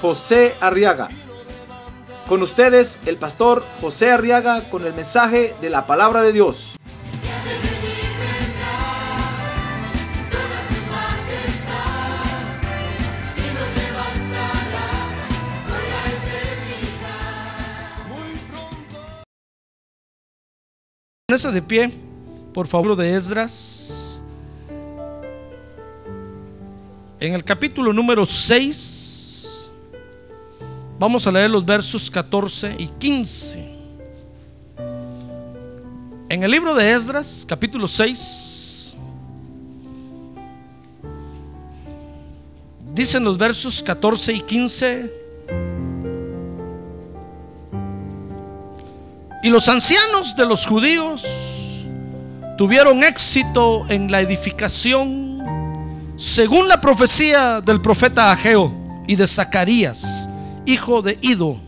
José Arriaga. Con ustedes, el pastor José Arriaga con el mensaje de la palabra de Dios. Póngase de pie, por favor, de Esdras. En el capítulo número 6, vamos a leer los versos 14 y 15. En el libro de Esdras, capítulo 6, dicen los versos 14 y 15. Y los ancianos de los judíos tuvieron éxito en la edificación según la profecía del profeta Ageo y de Zacarías, hijo de Ido.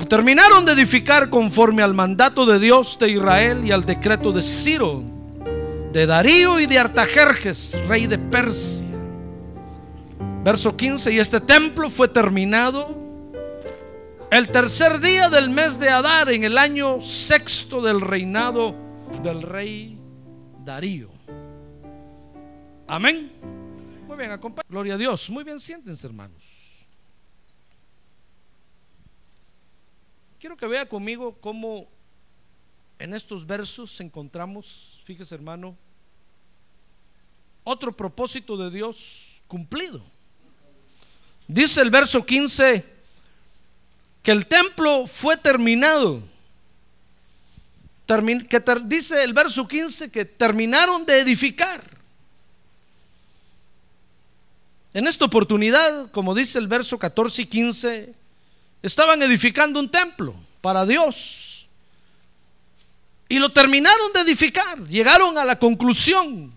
Y terminaron de edificar conforme al mandato de Dios de Israel y al decreto de Ciro, de Darío y de Artajerjes, rey de Persia. Verso 15, y este templo fue terminado el tercer día del mes de Adar, en el año sexto del reinado del rey Darío. Amén. Muy bien, acompañen. Gloria a Dios. Muy bien, siéntense, hermanos. Quiero que vea conmigo cómo en estos versos encontramos, fíjese, hermano, otro propósito de Dios cumplido. Dice el verso 15 que el templo fue terminado. que dice el verso 15 que terminaron de edificar. En esta oportunidad, como dice el verso 14 y 15, estaban edificando un templo para Dios. Y lo terminaron de edificar. Llegaron a la conclusión.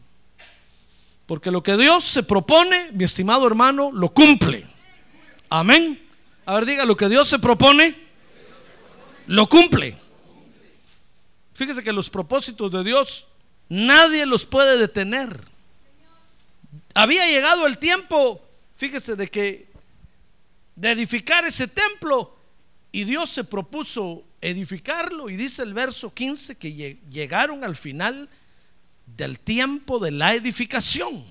Porque lo que Dios se propone, mi estimado hermano, lo cumple. Amén. A ver, diga, lo que Dios se propone, lo cumple. Fíjese que los propósitos de Dios nadie los puede detener. Había llegado el tiempo, fíjese, de que de edificar ese templo y Dios se propuso edificarlo y dice el verso 15 que llegaron al final del tiempo de la edificación.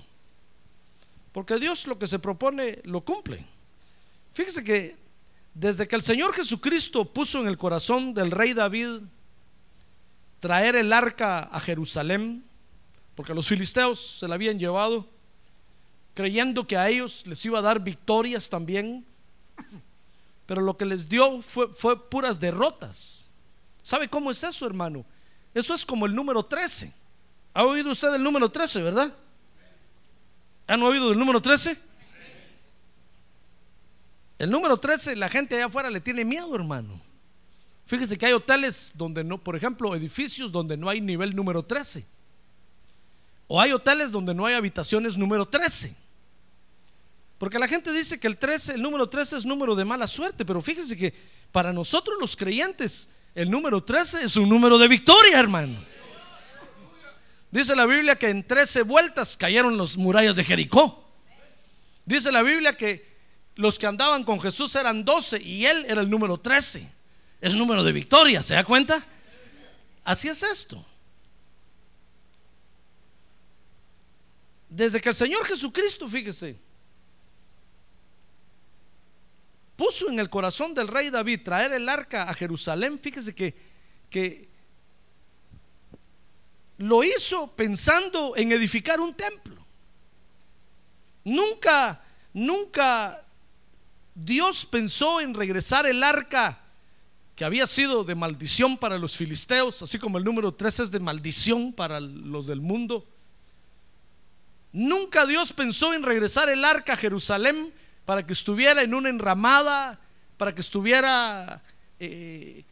Porque Dios lo que se propone lo cumple. Fíjese que desde que el Señor Jesucristo puso en el corazón del rey David traer el arca a Jerusalén, porque los filisteos se la habían llevado, creyendo que a ellos les iba a dar victorias también, pero lo que les dio fue, puras derrotas. ¿Sabe cómo es eso, hermano? Eso es como el número 13. ¿Ha oído usted el número 13, verdad? ¿Han oído del número 13? El número 13, la gente allá afuera le tiene miedo, hermano. Fíjese que hay hoteles donde no, por ejemplo, edificios donde no hay nivel número 13. O hay hoteles donde no hay habitaciones número 13. Porque la gente dice que el 13, el número 13 es número de mala suerte, pero fíjese que para nosotros los creyentes el número 13 es un número de victoria, hermano. Dice la Biblia que en 13 vueltas cayeron los murallas de Jericó. Dice la Biblia que los que andaban con Jesús eran 12 y él era el número 13. Es número de victoria, ¿se da cuenta? Así es esto. Desde que el Señor Jesucristo, fíjese, puso en el corazón del rey David traer el arca a Jerusalén, fíjese que, que lo hizo pensando en edificar un templo. Nunca, nunca Dios pensó en regresar el arca que había sido de maldición para los filisteos, así como el número 3 es de maldición para los del mundo. Nunca Dios pensó en regresar el arca a Jerusalén para que estuviera en una enramada, para que estuviera eh,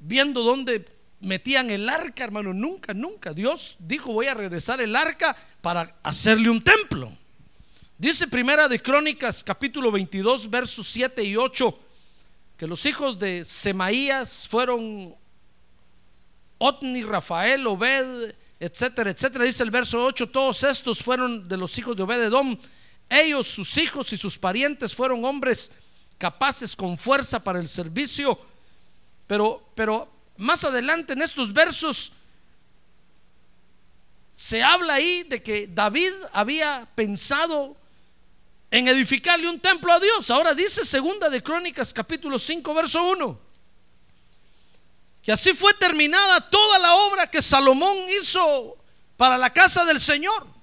viendo dónde metían el arca, hermano. Nunca, nunca. Dios dijo, voy a regresar el arca para hacerle un templo. Dice Primera de Crónicas, capítulo 22, versos 7 y 8, que los hijos de Semaías fueron Otni, Rafael, Obed, etcétera, etcétera. Dice el verso 8, todos estos fueron de los hijos de Obededom. Ellos, sus hijos y sus parientes fueron hombres capaces con fuerza para el servicio. Pero, pero más adelante en estos versos se habla ahí de que David había pensado en edificarle un templo a Dios. Ahora dice segunda de Crónicas capítulo 5 verso 1. Que así fue terminada toda la obra que Salomón hizo para la casa del Señor.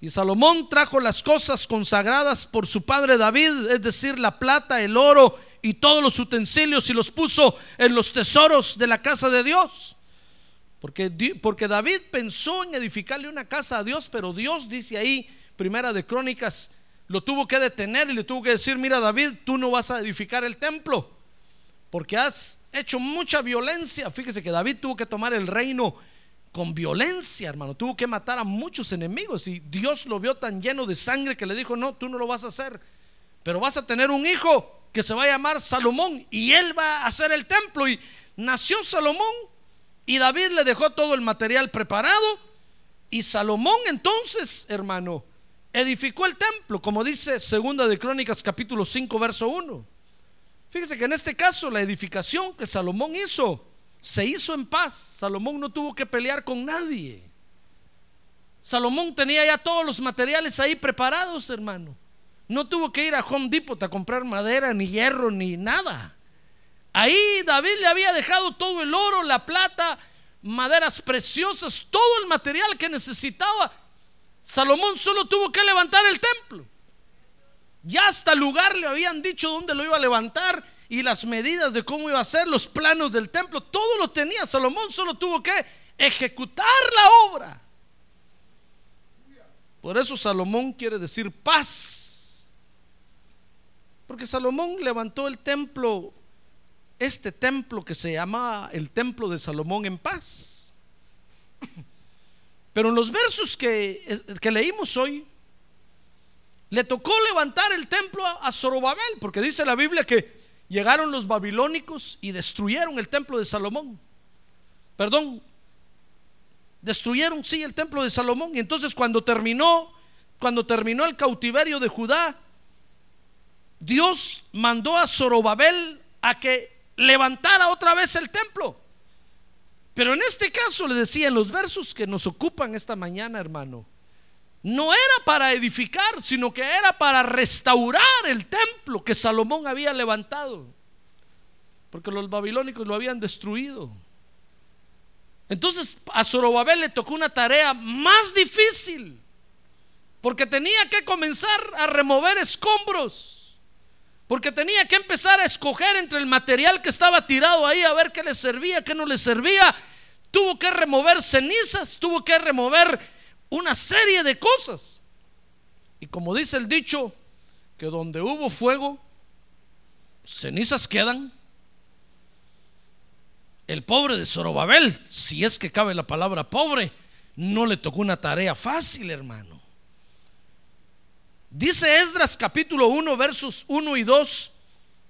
Y Salomón trajo las cosas consagradas por su padre David, es decir, la plata, el oro y todos los utensilios y los puso en los tesoros de la casa de Dios. Porque, porque David pensó en edificarle una casa a Dios, pero Dios dice ahí, primera de Crónicas, lo tuvo que detener y le tuvo que decir, mira David, tú no vas a edificar el templo, porque has hecho mucha violencia. Fíjese que David tuvo que tomar el reino con violencia, hermano. Tuvo que matar a muchos enemigos y Dios lo vio tan lleno de sangre que le dijo, no, tú no lo vas a hacer, pero vas a tener un hijo que se va a llamar Salomón y él va a hacer el templo. Y nació Salomón y David le dejó todo el material preparado. Y Salomón entonces, hermano, edificó el templo, como dice Segunda de Crónicas capítulo 5, verso 1. Fíjese que en este caso la edificación que Salomón hizo se hizo en paz. Salomón no tuvo que pelear con nadie. Salomón tenía ya todos los materiales ahí preparados, hermano. No tuvo que ir a Home Depot a comprar madera, ni hierro, ni nada. Ahí David le había dejado todo el oro, la plata, maderas preciosas, todo el material que necesitaba. Salomón solo tuvo que levantar el templo. Ya hasta el lugar le habían dicho dónde lo iba a levantar y las medidas de cómo iba a ser, los planos del templo, todo lo tenía. Salomón solo tuvo que ejecutar la obra. Por eso Salomón quiere decir paz. Porque Salomón levantó el templo, este templo que se llama el templo de Salomón en paz. Pero en los versos que, que leímos hoy, le tocó levantar el templo a Zorobabel, porque dice la Biblia que llegaron los babilónicos y destruyeron el templo de Salomón. Perdón, destruyeron sí el templo de Salomón. Y entonces cuando terminó, cuando terminó el cautiverio de Judá, Dios mandó a Zorobabel a que levantara otra vez el templo. Pero en este caso le decía en los versos que nos ocupan esta mañana, hermano, no era para edificar, sino que era para restaurar el templo que Salomón había levantado. Porque los babilónicos lo habían destruido. Entonces a Zorobabel le tocó una tarea más difícil, porque tenía que comenzar a remover escombros porque tenía que empezar a escoger entre el material que estaba tirado ahí a ver qué le servía, qué no le servía. Tuvo que remover cenizas, tuvo que remover una serie de cosas. Y como dice el dicho, que donde hubo fuego, cenizas quedan. El pobre de Zorobabel, si es que cabe la palabra pobre, no le tocó una tarea fácil, hermano. Dice Esdras capítulo 1, versos 1 y 2,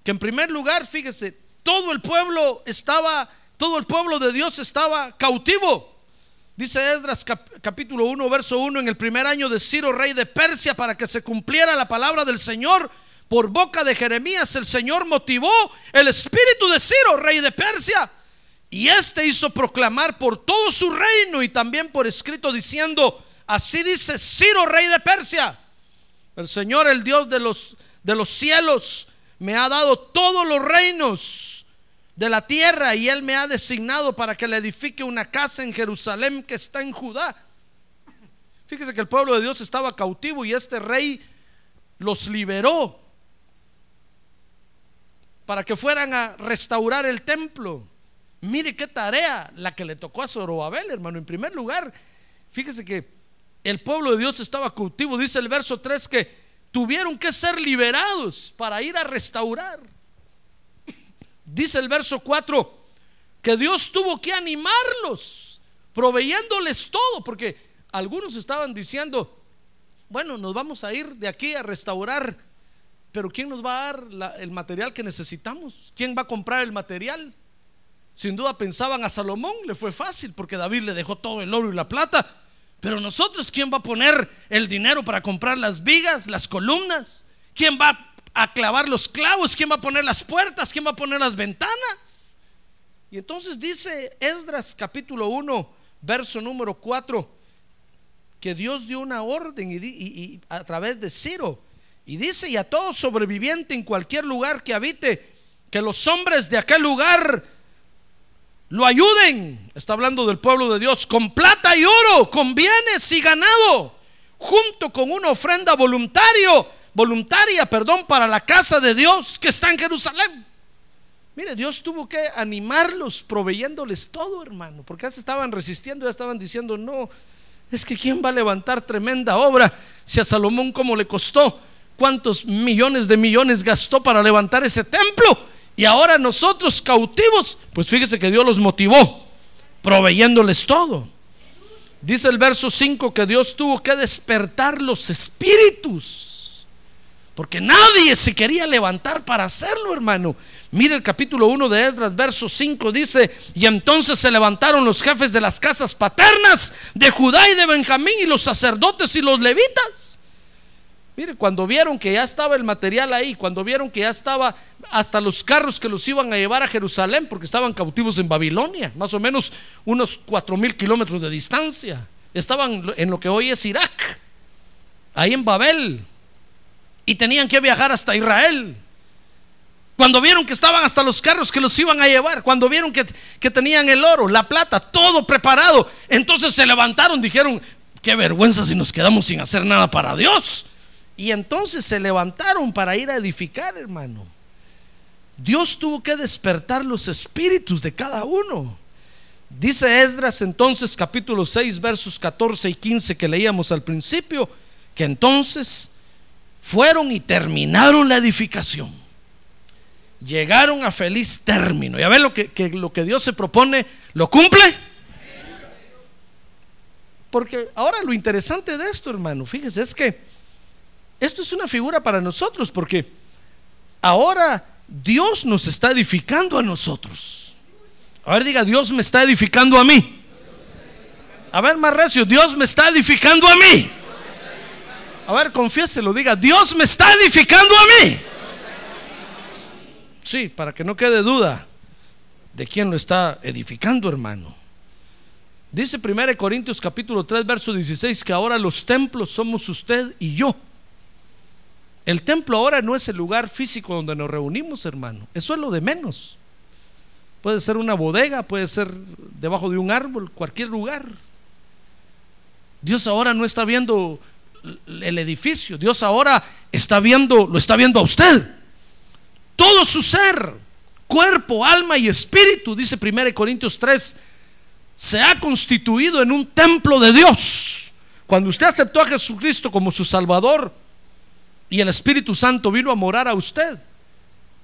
que en primer lugar, fíjese, todo el pueblo estaba, todo el pueblo de Dios estaba cautivo. Dice Esdras capítulo 1, verso 1, en el primer año de Ciro, rey de Persia, para que se cumpliera la palabra del Señor, por boca de Jeremías, el Señor motivó el espíritu de Ciro, rey de Persia. Y éste hizo proclamar por todo su reino y también por escrito diciendo, así dice Ciro, rey de Persia el Señor, el Dios de los, de los cielos, me ha dado todos los reinos de la tierra y Él me ha designado para que le edifique una casa en Jerusalén que está en Judá. Fíjese que el pueblo de Dios estaba cautivo y este rey los liberó para que fueran a restaurar el templo. Mire qué tarea la que le tocó a Zorobabel, hermano. En primer lugar, fíjese que el pueblo de Dios estaba cautivo. Dice el verso 3 que tuvieron que ser liberados para ir a restaurar. Dice el verso 4 que Dios tuvo que animarlos, proveyéndoles todo, porque algunos estaban diciendo, bueno, nos vamos a ir de aquí a restaurar, pero ¿quién nos va a dar el material que necesitamos? ¿Quién va a comprar el material? Sin duda pensaban a Salomón, le fue fácil porque David le dejó todo el oro y la plata. Pero nosotros, ¿quién va a poner el dinero para comprar las vigas, las columnas? ¿Quién va a clavar los clavos? ¿Quién va a poner las puertas? ¿Quién va a poner las ventanas? Y entonces dice Esdras capítulo 1, verso número 4, que Dios dio una orden y, a través de Ciro. Y dice, y a todo sobreviviente en cualquier lugar que habite, que los hombres de aquel lugar lo ayuden. Está hablando del pueblo de Dios con plata y oro, con bienes y ganado, junto con una ofrenda voluntario, voluntaria, perdón, para la casa de Dios que está en Jerusalén. Mire, Dios tuvo que animarlos proveyéndoles todo, hermano, porque ya se estaban resistiendo, ya estaban diciendo, no, es que ¿quién va a levantar tremenda obra si a Salomón como le costó? ¿Cuántos millones de millones gastó para levantar ese templo? Y ahora nosotros cautivos, pues fíjese que Dios los motivó, proveyéndoles todo. Dice el verso 5 que Dios tuvo que despertar los espíritus. Porque nadie se quería levantar para hacerlo, hermano. Mire el capítulo 1 de Esdras, verso 5 dice, y entonces se levantaron los jefes de las casas paternas de Judá y de Benjamín y los sacerdotes y los levitas. Mire, cuando vieron que ya estaba el material ahí, cuando vieron que ya estaba hasta los carros que los iban a llevar a Jerusalén, porque estaban cautivos en Babilonia, más o menos unos cuatro mil kilómetros de distancia, estaban en lo que hoy es Irak, ahí en Babel, y tenían que viajar hasta Israel. Cuando vieron que estaban hasta los carros que los iban a llevar, cuando vieron que, que tenían el oro, la plata, todo preparado, entonces se levantaron, dijeron, qué vergüenza si nos quedamos sin hacer nada para Dios. Y entonces se levantaron para ir a edificar, hermano. Dios tuvo que despertar los espíritus de cada uno. Dice Esdras entonces capítulo 6 versos 14 y 15 que leíamos al principio, que entonces fueron y terminaron la edificación llegaron a feliz término. Y a ver lo que, lo que Dios se propone, ¿lo cumple? Porque ahora lo interesante de esto, hermano, fíjese, es que esto es una figura para nosotros, porque ahora Dios nos está edificando a nosotros. A ver, diga, Dios me está edificando a mí. A ver, más recio, Dios me está edificando a mí. A ver, confiéselo, diga, Dios me está edificando a mí. Sí, para que no quede duda de quién lo está edificando, hermano. Dice 1 Corintios capítulo 3, verso 16, que ahora los templos somos usted y yo. El templo ahora no es el lugar físico donde nos reunimos, hermano. Eso es lo de menos. Puede ser una bodega, puede ser debajo de un árbol, cualquier lugar. Dios ahora no está viendo el edificio, Dios ahora está viendo, lo está viendo a usted todo su ser, cuerpo, alma y espíritu, dice 1 Corintios 3, se ha constituido en un templo de Dios. Cuando usted aceptó a Jesucristo como su Salvador y el Espíritu Santo vino a morar a usted,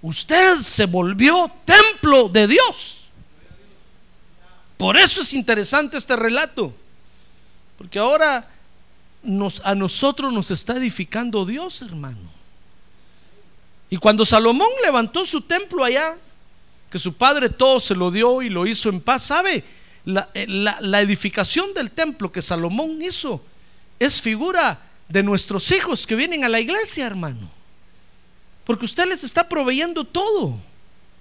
usted se volvió templo de Dios. Por eso es interesante este relato, porque ahora nos, a nosotros nos está edificando Dios, hermano. Y cuando Salomón levantó su templo allá, que su padre todo se lo dio y lo hizo en paz, ¿sabe? La, eh, edificación del templo que Salomón hizo es figura de nuestros hijos que vienen a la iglesia, hermano. Porque usted les está proveyendo todo.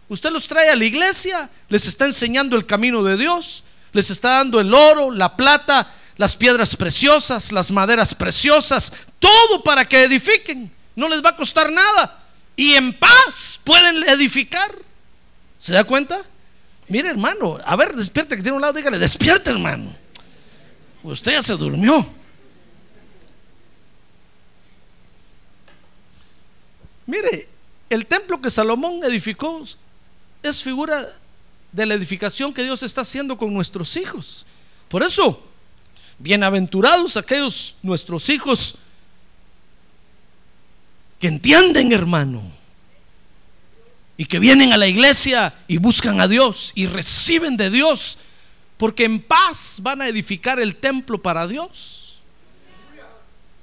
Usted los trae a la iglesia, les está enseñando el camino de Dios, les está dando el oro, la plata, las piedras preciosas, las maderas preciosas, todo para que edifiquen. No les va a costar nada y en paz pueden edificar. ¿Se da cuenta? Mire, hermano, a ver, despierte que tiene un lado, dígale, despierte, hermano. Usted ya se durmió. Mire, el templo que Salomón edificó es figura de la edificación que Dios está haciendo con nuestros hijos. Por eso, bienaventurados aquellos nuestros hijos que entienden, hermano, y que vienen a la iglesia y buscan a Dios y reciben de Dios, porque en paz van a edificar el templo para Dios.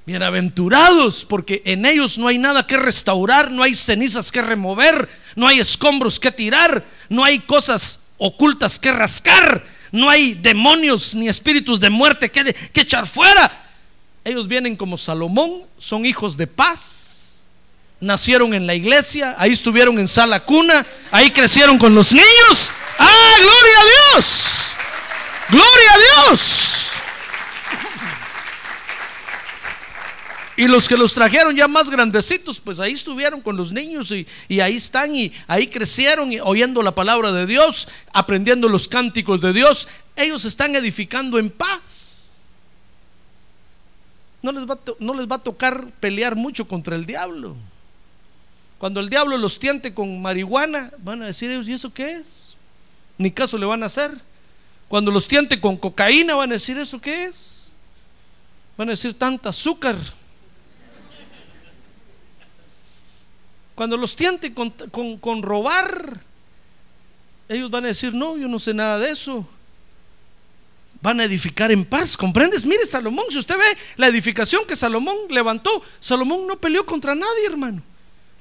Bienaventurados, porque en ellos no hay nada que restaurar, no hay cenizas que remover, no hay escombros que tirar, no hay cosas ocultas que rascar, no hay demonios ni espíritus de muerte que, que echar fuera. Ellos vienen como Salomón, son hijos de paz, nacieron en la iglesia, ahí estuvieron en sala cuna, ahí crecieron con los niños. ¡Ah, gloria a Dios! ¡Gloria a Dios! Y los que los trajeron ya más grandecitos, pues ahí estuvieron con los niños y, ahí están y ahí crecieron oyendo la palabra de Dios, aprendiendo los cánticos de Dios. Ellos están edificando en paz. No les va, no les va a tocar pelear mucho contra el diablo. Cuando el diablo los tiente con marihuana, van a decir ellos, ¿y eso qué es? Ni caso le van a hacer. Cuando los tiente con cocaína, van a decir, ¿eso qué es? Van a decir, tanta azúcar. Cuando los tiente con, robar, ellos van a decir, no, yo no sé nada de eso. Van a edificar en paz, ¿comprendes? Mire, Salomón, si usted ve la edificación que Salomón levantó, Salomón no peleó contra nadie, hermano.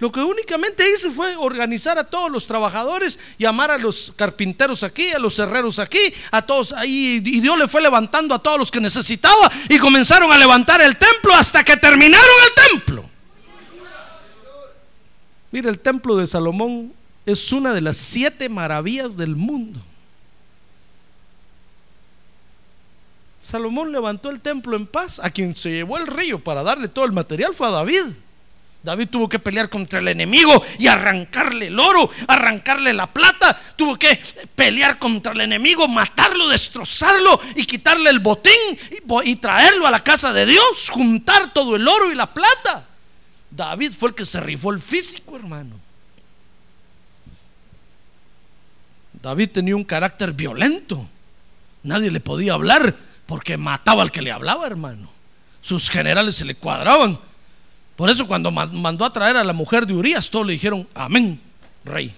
Lo que únicamente hizo fue organizar a todos los trabajadores, llamar a los carpinteros aquí, a los herreros aquí, a todos ahí. Y Dios le fue levantando a todos los que necesitaba y comenzaron a levantar el templo hasta que terminaron el templo. Mira, el templo de Salomón es una de las siete maravillas del mundo. Salomón levantó el templo en paz. A quien se llevó el río para darle todo el material fue a David. David tuvo que pelear contra el enemigo y arrancarle el oro, arrancarle la plata. Tuvo que pelear contra el enemigo, matarlo, destrozarlo y quitarle el botín y, y traerlo a la casa de Dios, juntar todo el oro y la plata. David fue el que se rifó el físico, hermano. David tenía un carácter violento. Nadie le podía hablar porque mataba al que le hablaba, hermano. Sus generales se le cuadraban. Por eso cuando mandó a traer a la mujer de Urias, todos le dijeron, amén, rey.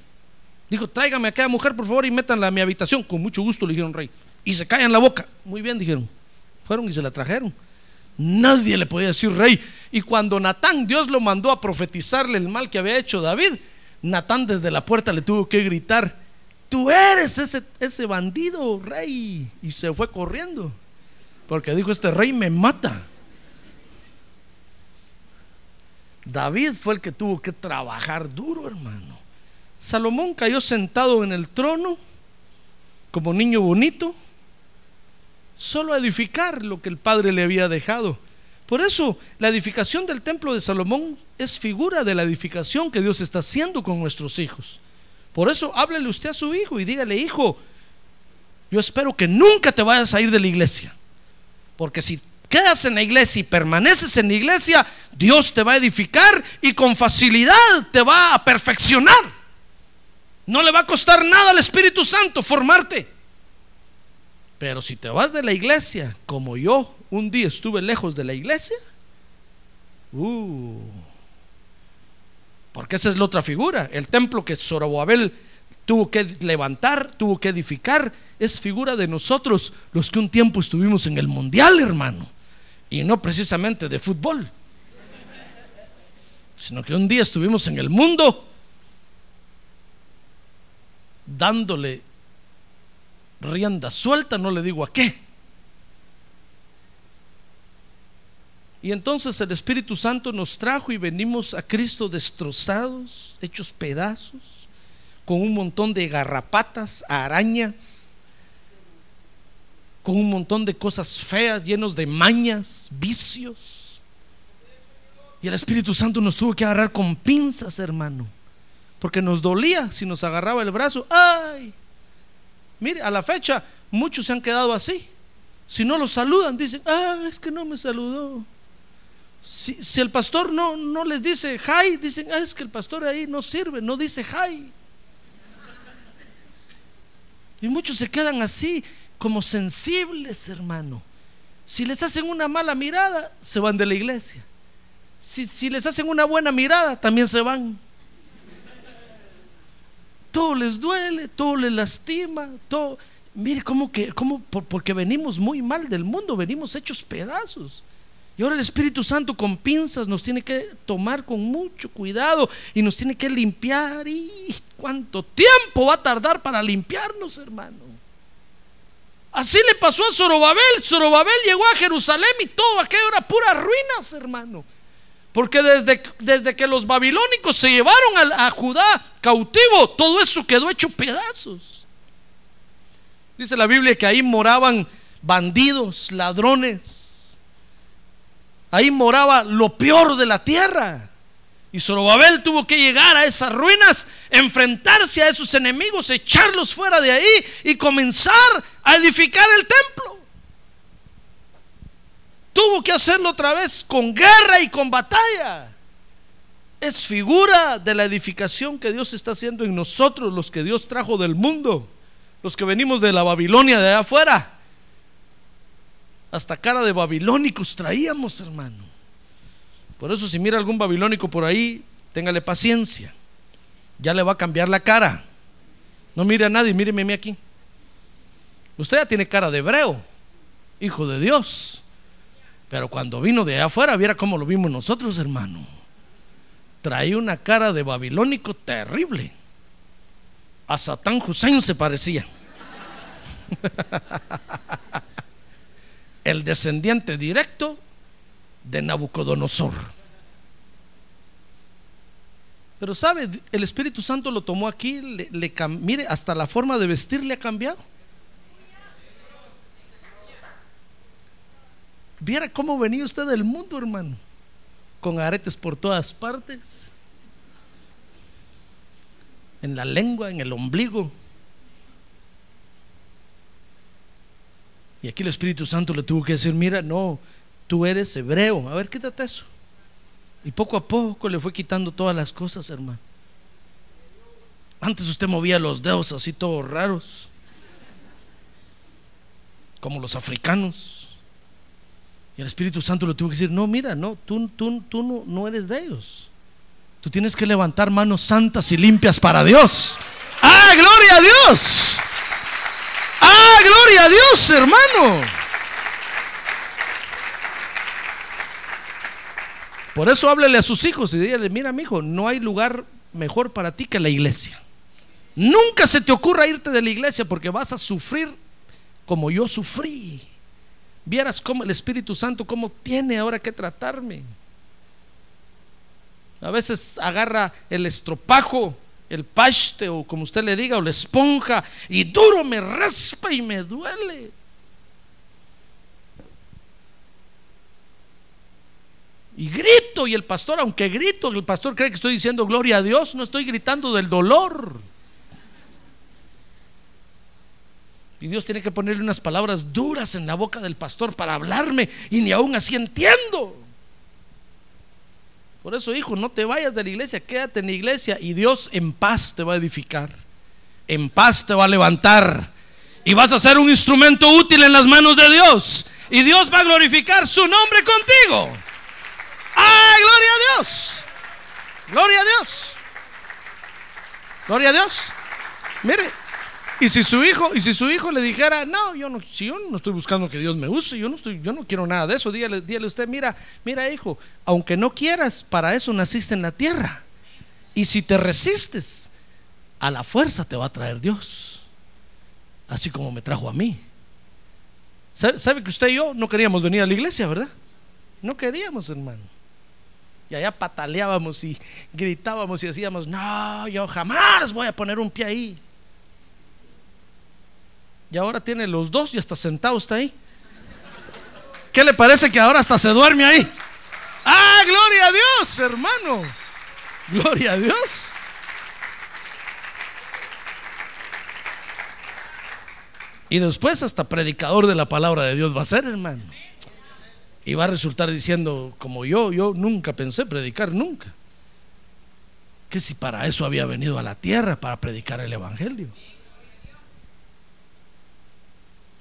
Dijo, tráigame a aquella mujer, por favor, y métanla a mi habitación. Con mucho gusto le dijeron, rey. Y se callan la boca. Muy bien, dijeron. Fueron y se la trajeron. Nadie le podía decir rey. Y cuando Natán, Dios lo mandó a profetizarle el mal que había hecho David, Natán desde la puerta le tuvo que gritar, tú eres ese, ese bandido, rey. Y se fue corriendo. Porque dijo, este rey me mata. David fue el que tuvo que trabajar duro, hermano. Salomón cayó sentado en el trono como niño bonito solo edificar lo que el Padre le había dejado. Por eso la edificación del templo de Salomón es figura de la edificación que Dios está haciendo con nuestros hijos. Por eso háblele usted a su hijo y dígale, hijo, yo espero que nunca te vayas a ir de la iglesia. Porque si quedas en la iglesia y permaneces en la iglesia, Dios te va a edificar y con facilidad te va a perfeccionar. No le va a costar nada al Espíritu Santo formarte. Pero si te vas de la iglesia, como yo un día estuve lejos de la iglesia, uh, porque esa es la otra figura. El templo que Zorobabel tuvo que levantar, tuvo que edificar, es figura de nosotros, los que un tiempo estuvimos en el mundial, hermano, y no precisamente de fútbol, sino que un día estuvimos en el mundo dándole rienda suelta, no le digo a qué. Y entonces el Espíritu Santo nos trajo y venimos a Cristo destrozados, hechos pedazos, con un montón de garrapatas, arañas, con un montón de cosas feas, llenos de mañas, vicios. Y el Espíritu Santo nos tuvo que agarrar con pinzas, hermano, porque nos dolía si nos agarraba el brazo. ¡Ay! Mire, a la fecha muchos se han quedado así. Si no los saludan, dicen, ah, es que no me saludó. Si, el pastor no, no les dice hi, dicen, ah, es que el pastor ahí no sirve, no dice hi. Y muchos se quedan así, como sensibles, hermano. Si les hacen una mala mirada, se van de la iglesia. Si, si les hacen una buena mirada, también se van. Todo les duele, todo les lastima, todo. Mire cómo que, cómo, por- porque venimos muy mal del mundo, venimos hechos pedazos. Y ahora el Espíritu Santo con pinzas nos tiene que tomar con mucho cuidado y nos tiene que limpiar. ¿Y cuánto tiempo va a tardar para limpiarnos, hermano? Así le pasó a Zorobabel. Zorobabel llegó a Jerusalén y todo aquello era puras ruinas, hermano. Porque desde, desde que los babilónicos se llevaron a, a Judá cautivo, todo eso quedó hecho pedazos. Dice la Biblia que ahí moraban bandidos, ladrones. Ahí moraba lo peor de la tierra. Y Zorobabel tuvo que llegar a esas ruinas, enfrentarse a esos enemigos, echarlos fuera de ahí y comenzar a edificar el templo. Tuvo que hacerlo otra vez con guerra y con batalla. Es figura de la edificación que Dios está haciendo en nosotros, los que Dios trajo del mundo, los que venimos de la Babilonia de allá afuera. Hasta cara de babilónicos traíamos, hermano. Por eso si mira algún babilónico por ahí, téngale paciencia. Ya le va a cambiar la cara. No mire a nadie, míreme mí aquí. Usted ya tiene cara de hebreo, hijo de Dios. Pero cuando vino de allá afuera, viera cómo lo vimos nosotros, hermano. Traía una cara de babilónico terrible. A Satán Hussein se parecía. El descendiente directo de Nabucodonosor. Pero sabe, el Espíritu Santo lo tomó aquí, le, mire, hasta la forma de vestir le ha cambiado. Viera cómo venía usted del mundo, hermano, con aretes por todas partes, en la lengua, en el ombligo. Y aquí el Espíritu Santo le tuvo que decir, mira, no, tú eres hebreo, a ver, quítate eso. Y poco a poco le fue quitando todas las cosas, hermano. Antes usted movía los dedos así todos raros, como los africanos. Y el Espíritu Santo le tuvo que decir, no, mira, no, tú, tú, tú no, no eres de ellos. Tú tienes que levantar manos santas y limpias para Dios. ¡Ah, gloria a Dios! ¡Ah, gloria a Dios, hermano! Por eso háblele a sus hijos y dígale, mira, mi hijo, no hay lugar mejor para ti que la iglesia. Nunca se te ocurra irte de la iglesia porque vas a sufrir como yo sufrí. Vieras cómo el Espíritu Santo, cómo tiene ahora que tratarme. A veces agarra el estropajo, el paste o como usted le diga, o la esponja, y duro me raspa y me duele. Y grito, y el pastor, aunque grito, el pastor cree que estoy diciendo gloria a Dios, no estoy gritando del dolor. Y Dios tiene que ponerle unas palabras duras en la boca del pastor para hablarme, y ni aún así entiendo. Por eso, hijo, no te vayas de la iglesia, quédate en la iglesia y Dios en paz te va a edificar, en paz te va a levantar y vas a ser un instrumento útil en las manos de Dios. Y Dios va a glorificar su nombre contigo. ¡Ah, gloria a Dios! Gloria a Dios. Gloria a Dios. Mire, y si su hijo, y si su hijo le dijera, no, yo no, si yo no estoy buscando que Dios me use, yo no estoy, yo no quiero nada de eso, dígale, dígale usted, mira, mira hijo, aunque no quieras, para eso naciste en la tierra. Y si te resistes, a la fuerza te va a traer Dios. Así como me trajo a mí. ¿Sabe, sabe que usted y yo no queríamos venir a la iglesia, verdad? No queríamos, hermano. Y allá pataleábamos y gritábamos y decíamos, no, yo jamás voy a poner un pie ahí. Y ahora tiene los dos y hasta sentado está ahí. ¿Qué le parece que ahora hasta se duerme ahí? ¡Ah, gloria a Dios, hermano! Gloria a Dios. Y después hasta predicador de la palabra de Dios va a ser, hermano. Y va a resultar diciendo, como yo, yo nunca pensé predicar, nunca. Que si para eso había venido a la tierra, para predicar el Evangelio.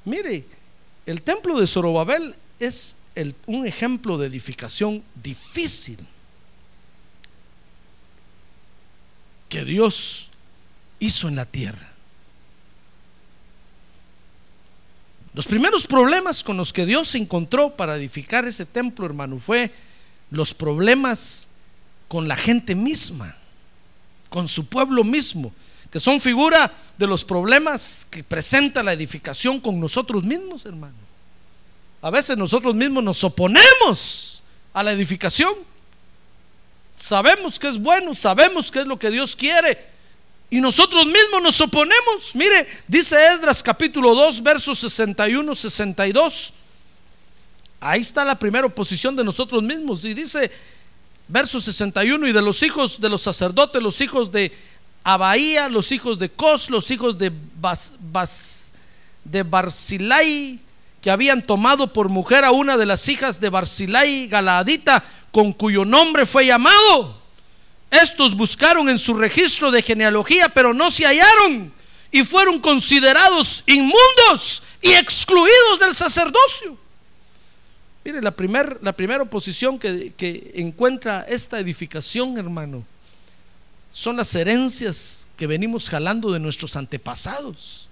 Mire, el templo de Zorobabel es un ejemplo de edificación difícil que Dios hizo en la tierra. Los primeros problemas con los que Dios se encontró para edificar ese templo, hermano, fue los problemas con la gente misma, con su pueblo mismo, que son figura de los problemas que presenta la edificación con nosotros mismos, hermano. A veces nosotros mismos nos oponemos a la edificación. Sabemos que es bueno, sabemos que es lo que Dios quiere. Y nosotros mismos nos oponemos. Mire, dice Esdras capítulo 2, versos 61, 62. Ahí está la primera oposición de nosotros mismos. Y dice, verso 61, y de los hijos de los sacerdotes, los hijos de Abaía, los hijos de Cos, los hijos de Bas, de Barzilai, que habían tomado por mujer a una de las hijas de Barzilai, Galaadita, con cuyo nombre fue llamado. Estos buscaron en su registro de genealogía, pero no se hallaron y fueron considerados inmundos y excluidos del sacerdocio. Mire, la primera la primera oposición que, que encuentra esta edificación, hermano, son las herencias que venimos jalando de nuestros antepasados.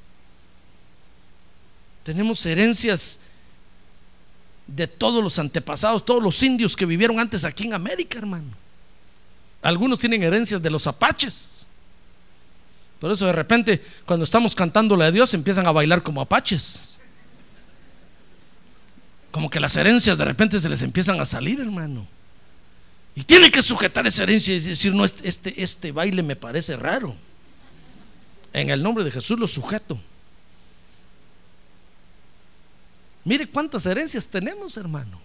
Tenemos herencias de todos los antepasados, todos los indios que vivieron antes aquí en América, hermano. Algunos tienen herencias de los apaches. Por eso de repente, cuando estamos cantándole a Dios, empiezan a bailar como apaches. Como que las herencias de repente se les empiezan a salir, hermano. Y tiene que sujetar esa herencia y decir, no, este, este, este baile me parece raro. En el nombre de Jesús lo sujeto. Mire cuántas herencias tenemos, hermano.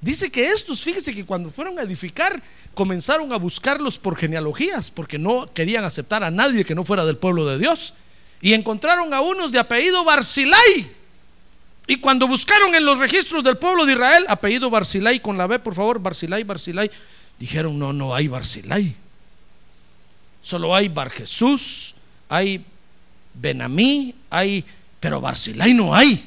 Dice que estos, fíjese que cuando fueron a edificar, comenzaron a buscarlos por genealogías, porque no querían aceptar a nadie que no fuera del pueblo de Dios. Y encontraron a unos de apellido Barzilai. Y cuando buscaron en los registros del pueblo de Israel, apellido Barzilai con la B, por favor, Barzilai, Barzilai, dijeron, no, no hay Barzilai. Solo hay Bar Jesús, hay Benamí, hay, pero Barzilai no hay.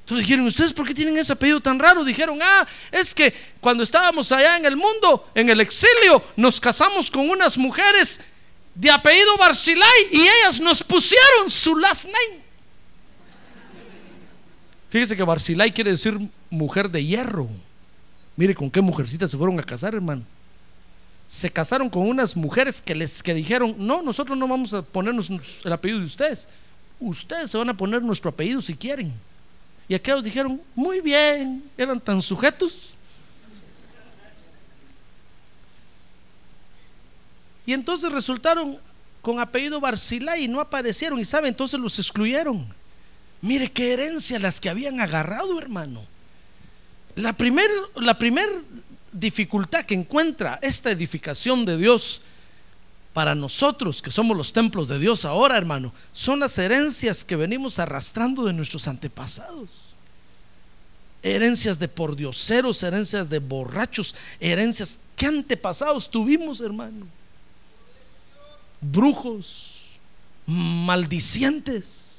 Entonces dijeron, ¿ustedes por qué tienen ese apellido tan raro? Dijeron, ah, es que cuando estábamos allá en el mundo, en el exilio, nos casamos con unas mujeres de apellido Barzilai y ellas nos pusieron su last name. Fíjese que Barzilai quiere decir mujer de hierro. Mire con qué mujercitas se fueron a casar, hermano. Se casaron con unas mujeres que les que dijeron, no, nosotros no vamos a ponernos el apellido de ustedes. Ustedes se van a poner nuestro apellido si quieren. Y aquellos dijeron, muy bien, eran tan sujetos. Y entonces resultaron con apellido Barzilai y no aparecieron. Y sabe, entonces los excluyeron. Mire qué herencia las que habían agarrado, hermano. La primer, la primer dificultad que encuentra esta edificación de Dios para nosotros que somos los templos de Dios ahora, hermano, son las herencias que venimos arrastrando de nuestros antepasados. Herencias de pordioseros, herencias de borrachos, herencias que antepasados tuvimos, hermano. Brujos, maldicientes,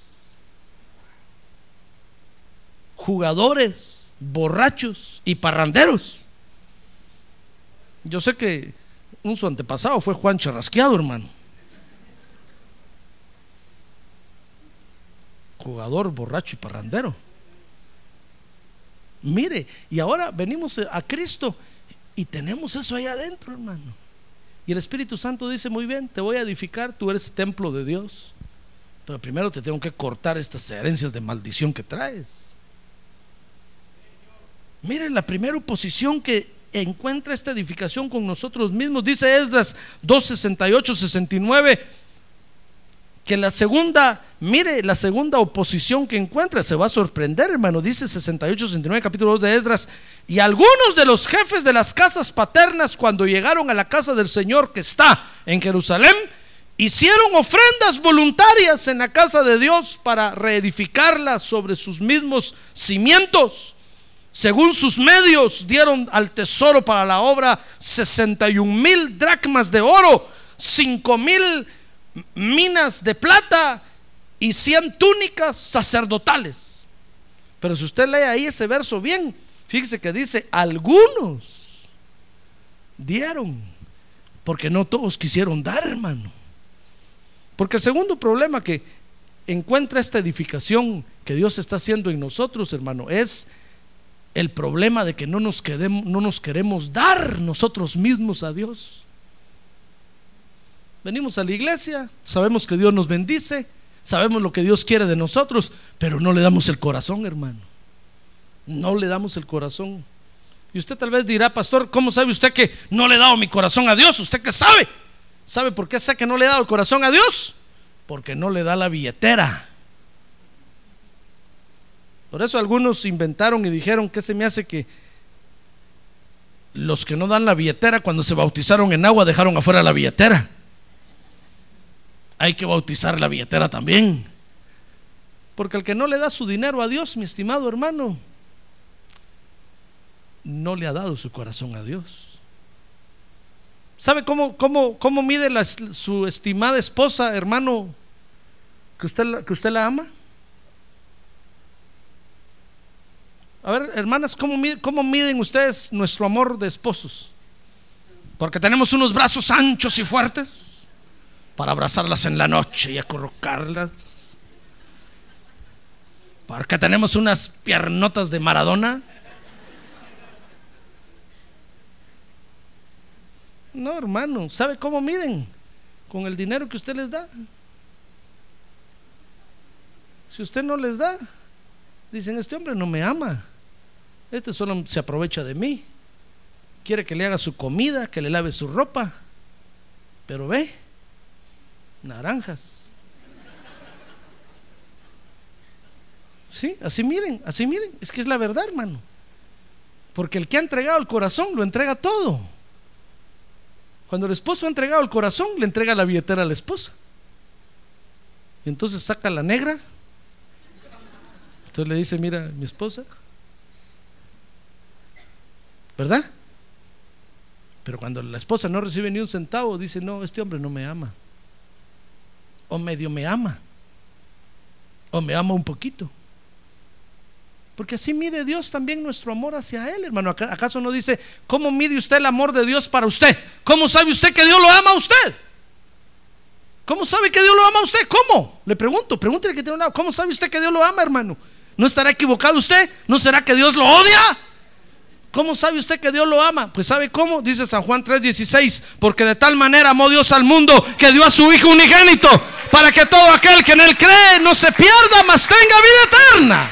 jugadores, borrachos y parranderos. Yo sé que un su antepasado fue Juan Charrasqueado, hermano. Jugador, borracho y parrandero. Mire, y ahora venimos a Cristo y tenemos eso ahí adentro, hermano. Y el Espíritu Santo dice, muy bien, te voy a edificar, tú eres templo de Dios. Pero primero te tengo que cortar estas herencias de maldición que traes. Mire, la primera oposición que encuentra esta edificación con nosotros mismos. Dice Esdras 268, 69, que la segunda, mire, la segunda oposición que encuentra, se va a sorprender, hermano. Dice 68, 69, capítulo 2 de Esdras. Y algunos de los jefes de las casas paternas, cuando llegaron a la casa del Señor que está en Jerusalén, hicieron ofrendas voluntarias en la casa de Dios para reedificarla sobre sus mismos cimientos. Según sus medios, dieron al tesoro para la obra 61 mil dracmas de oro, 5 mil minas de plata y 100 túnicas sacerdotales. Pero si usted lee ahí ese verso bien, Fíjese que dice, algunos dieron, porque no todos quisieron dar, hermano. Porque el segundo problema que encuentra esta edificación que Dios está haciendo en nosotros, hermano, es el problema de que no nos, no nos queremos dar nosotros mismos a Dios. Venimos a la iglesia, sabemos que Dios nos bendice, sabemos lo que Dios quiere de nosotros, pero no le damos el corazón, hermano. No le damos el corazón. Y usted tal vez dirá, pastor, ¿cómo sabe usted que no le he dado mi corazón a Dios? ¿Usted qué sabe? ¿Sabe por qué sé que no le he dado el corazón a Dios? Porque no le da la billetera. Por eso algunos inventaron y dijeron que se me hace que los que no dan la billetera cuando se bautizaron en agua dejaron afuera la billetera. Hay que bautizar la billetera también. Porque el que no le da su dinero a Dios, mi estimado hermano, no le ha dado su corazón a Dios. ¿Sabe cómo, cómo, cómo mide su estimada esposa, hermano, que usted, que usted la ama? A ver, hermanas, ¿cómo, ¿cómo miden ustedes nuestro amor de esposos? Porque tenemos unos brazos anchos y fuertes para abrazarlas en la noche y acurrucarlas. Porque tenemos unas piernotas de Maradona. No, hermano, ¿sabe cómo miden? Con el dinero que usted les da. Si usted no les da, dicen, este hombre no me ama. Este solo se aprovecha de mí. Quiere que le haga su comida, que le lave su ropa. Pero ve, naranjas. Sí, así miren, así miren. Es que es la verdad, hermano. Porque el que ha entregado el corazón lo entrega todo. Cuando el esposo ha entregado el corazón, le entrega la billetera a la esposa. Y entonces saca la negra. Entonces le dice, mira, mi esposa, ¿Verdad? Pero cuando la esposa no recibe ni un centavo, dice, no, este hombre no me ama. O medio me ama. O me ama un poquito. Porque así mide Dios también nuestro amor hacia Él, hermano. ¿Acaso no dice, cómo mide usted el amor de Dios para usted? ¿Cómo sabe usted que Dios lo ama a usted? ¿Cómo sabe que Dios lo ama a usted? ¿Cómo? Le pregunto, pregúntele que tiene una. ¿Cómo sabe usted que Dios lo ama, hermano? ¿No estará equivocado usted? ¿No será que Dios lo odia? ¿Cómo sabe usted que Dios lo ama? Pues ¿sabe cómo? Dice San Juan 3:16, porque de tal manera amó Dios al mundo que dio a su Hijo unigénito, para que todo aquel que en él cree no se pierda, mas tenga vida eterna.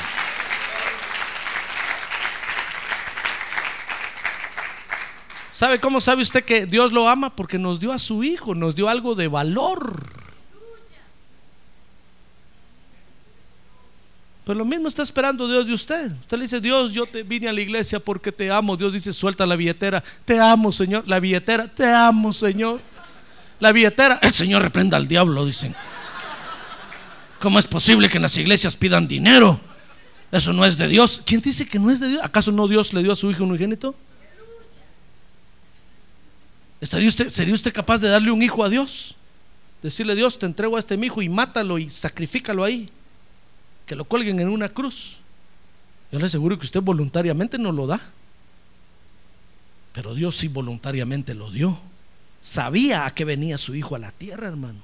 ¿Sabe cómo sabe usted que Dios lo ama? Porque nos dio a su Hijo, nos dio algo de valor. Pues lo mismo está esperando Dios de usted. Usted le dice, Dios, yo te vine a la iglesia porque te amo. Dios dice, suelta la billetera. Te amo, Señor. La billetera, te amo, Señor. La billetera, el Señor reprenda al diablo, dicen. ¿Cómo es posible que en las iglesias pidan dinero? Eso no es de Dios. ¿Quién dice que no es de Dios? ¿Acaso no Dios le dio a su hijo unigénito? ¿Estaría usted, ¿Sería usted capaz de darle un hijo a Dios? Decirle, Dios, te entrego a este hijo y mátalo y sacrifícalo ahí que lo cuelguen en una cruz. Yo le aseguro que usted voluntariamente no lo da. Pero Dios sí voluntariamente lo dio. Sabía a qué venía su hijo a la tierra, hermano.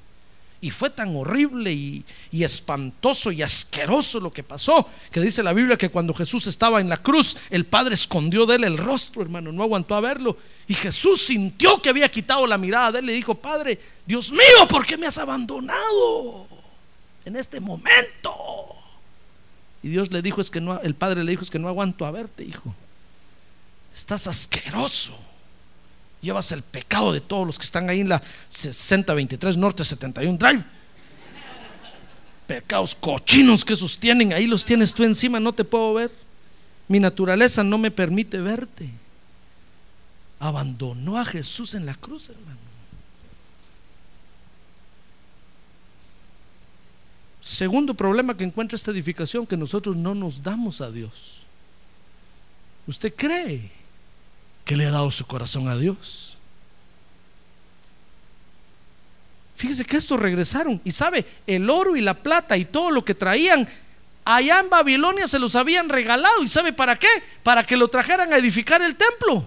Y fue tan horrible y, espantoso y asqueroso lo que pasó, que dice la Biblia que cuando Jesús estaba en la cruz, el Padre escondió de él el rostro, hermano, no aguantó a verlo. Y Jesús sintió que había quitado la mirada de él le dijo, Padre, Dios mío, ¿por qué me has abandonado en este momento? Y Dios le dijo es que no, el padre le dijo es que no aguanto a verte, hijo. Estás asqueroso. Llevas el pecado de todos los que están ahí en la 6023 Norte 71 Drive. Pecados cochinos que esos tienen, ahí los tienes tú encima, no te puedo ver. Mi naturaleza no me permite verte. Abandonó a Jesús en la cruz, hermano. Segundo problema que encuentra esta edificación, que nosotros no nos damos a Dios. ¿Usted cree que le ha dado su corazón a Dios? Fíjese que estos regresaron y sabe, el oro y la plata y todo lo que traían allá en Babilonia se los habían regalado. ¿Y sabe para qué? Para que lo trajeran a edificar el templo.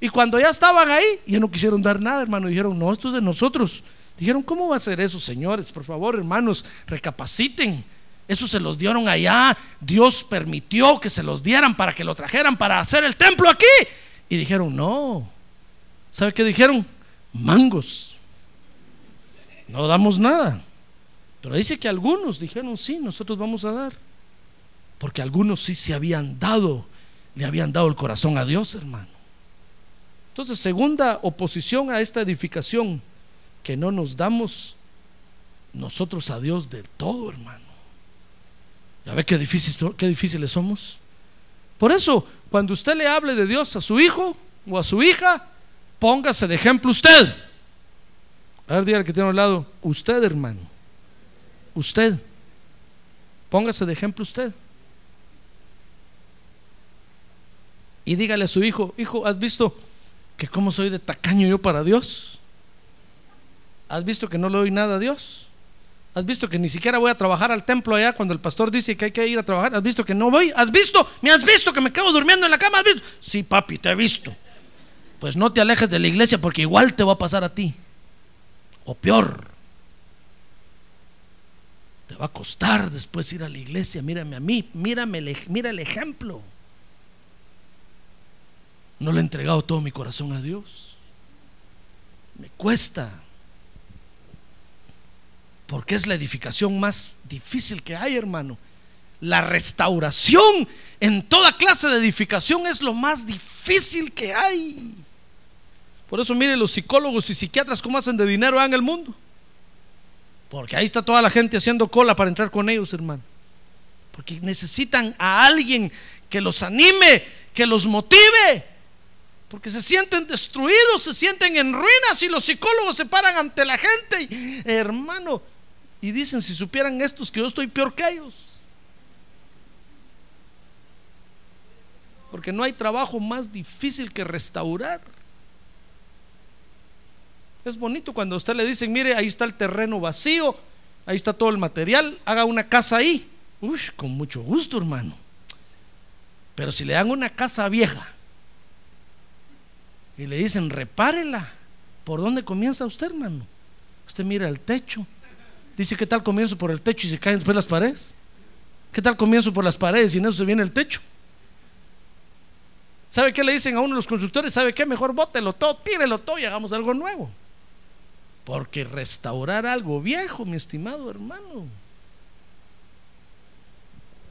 Y cuando ya estaban ahí, ya no quisieron dar nada, hermano. Dijeron, no, esto es de nosotros. Dijeron, ¿cómo va a ser eso, señores? Por favor, hermanos, recapaciten. Eso se los dieron allá. Dios permitió que se los dieran para que lo trajeran para hacer el templo aquí. Y dijeron, no. ¿Sabe qué dijeron? Mangos. No damos nada. Pero dice que algunos dijeron, sí, nosotros vamos a dar. Porque algunos sí se habían dado, le habían dado el corazón a Dios, hermano. Entonces, segunda oposición a esta edificación, que no nos damos nosotros a Dios de todo, hermano. ¿Ya ve qué, difícil, qué difíciles somos? Por eso, cuando usted le hable de Dios a su hijo o a su hija, póngase de ejemplo usted. A ver, dígale que tiene al lado, usted, hermano. Usted. Póngase de ejemplo usted. Y dígale a su hijo, hijo, ¿has visto que cómo soy de tacaño yo para Dios? ¿Has visto que no le doy nada a Dios? ¿Has visto que ni siquiera voy a trabajar al templo allá cuando el pastor dice que hay que ir a trabajar? ¿Has visto que no voy? ¿Has visto? ¿Me has visto que me quedo durmiendo en la cama? ¿Has visto? Sí, papi, te he visto. Pues no te alejes de la iglesia porque igual te va a pasar a ti. O peor va a costar después ir a la iglesia. Mírame a mí, mírame, mira el ejemplo. No le he entregado todo mi corazón a Dios. Me cuesta. Porque es la edificación más difícil que hay, hermano. La restauración en toda clase de edificación es lo más difícil que hay. Por eso mire los psicólogos y psiquiatras cómo hacen de dinero en el mundo. Porque ahí está toda la gente haciendo cola para entrar con ellos, hermano. Porque necesitan a alguien que los anime, que los motive. Porque se sienten destruidos, se sienten en ruinas y los psicólogos se paran ante la gente. Y, hermano, y dicen, si supieran estos que yo estoy peor que ellos. Porque no hay trabajo más difícil que restaurar. Es bonito cuando a usted le dicen, mire, ahí está el terreno vacío, ahí está todo el material, haga una casa ahí. Uy, con mucho gusto, hermano. Pero si le dan una casa vieja y le dicen, repárela, ¿por dónde comienza usted, hermano? Usted mira el techo. Dice, ¿qué tal comienzo por el techo y se caen después las paredes? ¿Qué tal comienzo por las paredes y en eso se viene el techo? ¿Sabe qué le dicen a uno de los constructores? ¿Sabe qué? Mejor bótelo todo, tírelo todo y hagamos algo nuevo. Porque restaurar algo viejo, mi estimado hermano.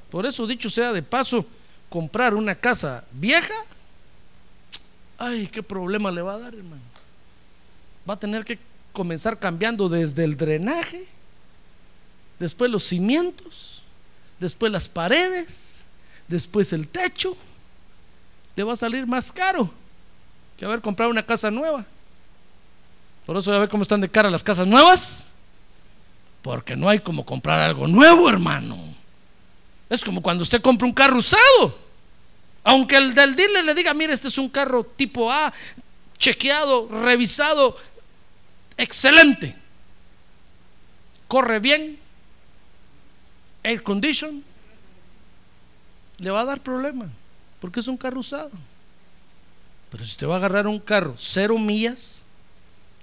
Por eso, dicho sea de paso, comprar una casa vieja, ay, qué problema le va a dar, hermano. Va a tener que comenzar cambiando desde el drenaje, después los cimientos, después las paredes, después el techo. Le va a salir más caro que haber comprado una casa nueva. Por eso ya ve cómo están de cara las casas nuevas. Porque no hay como comprar algo nuevo, hermano. Es como cuando usted compra un carro usado. Aunque el del dealer le diga, mire, este es un carro tipo A, chequeado, revisado, excelente. Corre bien, air condition, le va a dar problema, porque es un carro usado. Pero si usted va a agarrar un carro cero millas,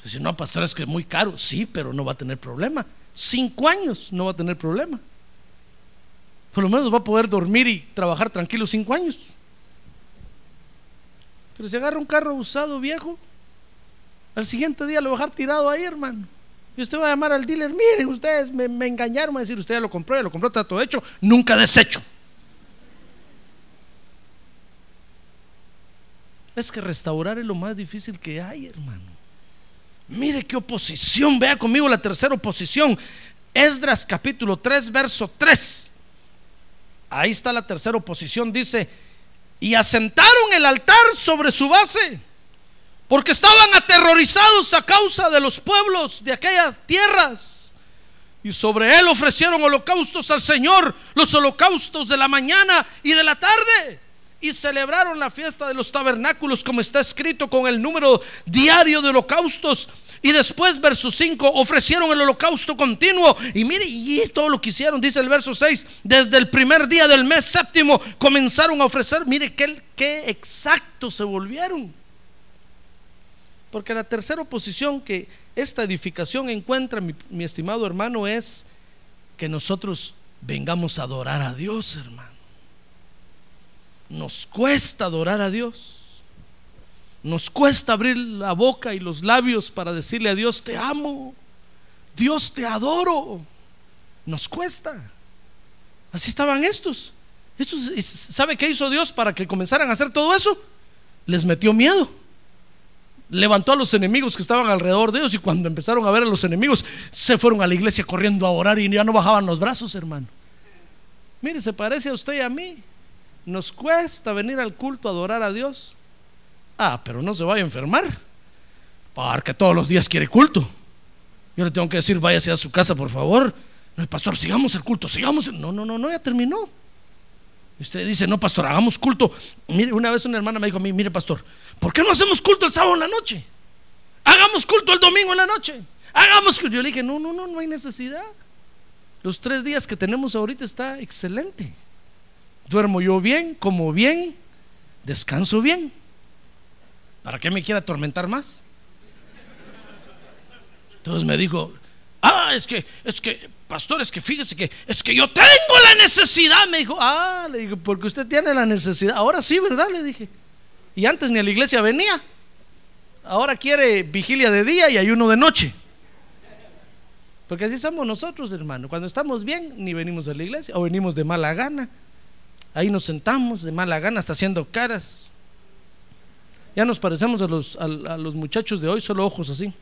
Dice, no, pastor, es que es muy caro. Sí, pero no va a tener problema. Cinco años no va a tener problema. Por lo menos va a poder dormir y trabajar tranquilo cinco años. Pero si agarra un carro usado viejo, al siguiente día lo va a dejar tirado ahí, hermano. Y usted va a llamar al dealer, miren, ustedes me, engañaron, a decir, usted ya lo compró, ya lo compró, está todo hecho, nunca deshecho. Es que restaurar es lo más difícil que hay, hermano. Mire qué oposición. Vea conmigo la tercera oposición. Esdras capítulo 3, verso 3. Ahí está la tercera oposición. Dice, y asentaron el altar sobre su base, porque estaban aterrorizados a causa de los pueblos de aquellas tierras. Y sobre él ofrecieron holocaustos al Señor, los holocaustos de la mañana y de la tarde y celebraron la fiesta de los tabernáculos como está escrito con el número diario de holocaustos Y después, verso 5, ofrecieron el holocausto continuo. Y mire, y todo lo que hicieron, dice el verso 6, desde el primer día del mes séptimo comenzaron a ofrecer. Mire qué, qué exacto se volvieron. Porque la tercera posición que esta edificación encuentra, mi, mi estimado hermano, es que nosotros vengamos a adorar a Dios, hermano. Nos cuesta adorar a Dios. Nos cuesta abrir la boca y los labios para decirle a Dios, te amo, Dios te adoro. Nos cuesta. Así estaban estos. estos ¿Sabe qué hizo Dios para que comenzaran a hacer todo eso? Les metió miedo. Levantó a los enemigos que estaban alrededor de ellos y cuando empezaron a ver a los enemigos, se fueron a la iglesia corriendo a orar y ya no bajaban los brazos, hermano. Mire, se parece a usted y a mí. Nos cuesta venir al culto a adorar a Dios. Ah, pero no se vaya a enfermar. Porque todos los días quiere culto. Yo le tengo que decir, váyase a su casa, por favor. No, pastor, sigamos el culto, sigamos. No, no, no, no, ya terminó. Usted dice, no, pastor, hagamos culto. Mire, una vez una hermana me dijo a mí, mire, pastor, ¿por qué no hacemos culto el sábado en la noche? Hagamos culto el domingo en la noche. Hagamos culto. Yo le dije, no, no, no, no hay necesidad. Los tres días que tenemos ahorita está excelente. Duermo yo bien, como bien, descanso bien. ¿Para qué me quiere atormentar más? Entonces me dijo, ah, es que, es que, pastor, es que fíjese que, es que yo tengo la necesidad. Me dijo, ah, le digo, porque usted tiene la necesidad. Ahora sí, ¿verdad? Le dije. Y antes ni a la iglesia venía. Ahora quiere vigilia de día y ayuno de noche. Porque así somos nosotros, hermano. Cuando estamos bien, ni venimos a la iglesia o venimos de mala gana. Ahí nos sentamos de mala gana, hasta haciendo caras. Ya nos parecemos a los, a, a los muchachos de hoy, solo ojos así.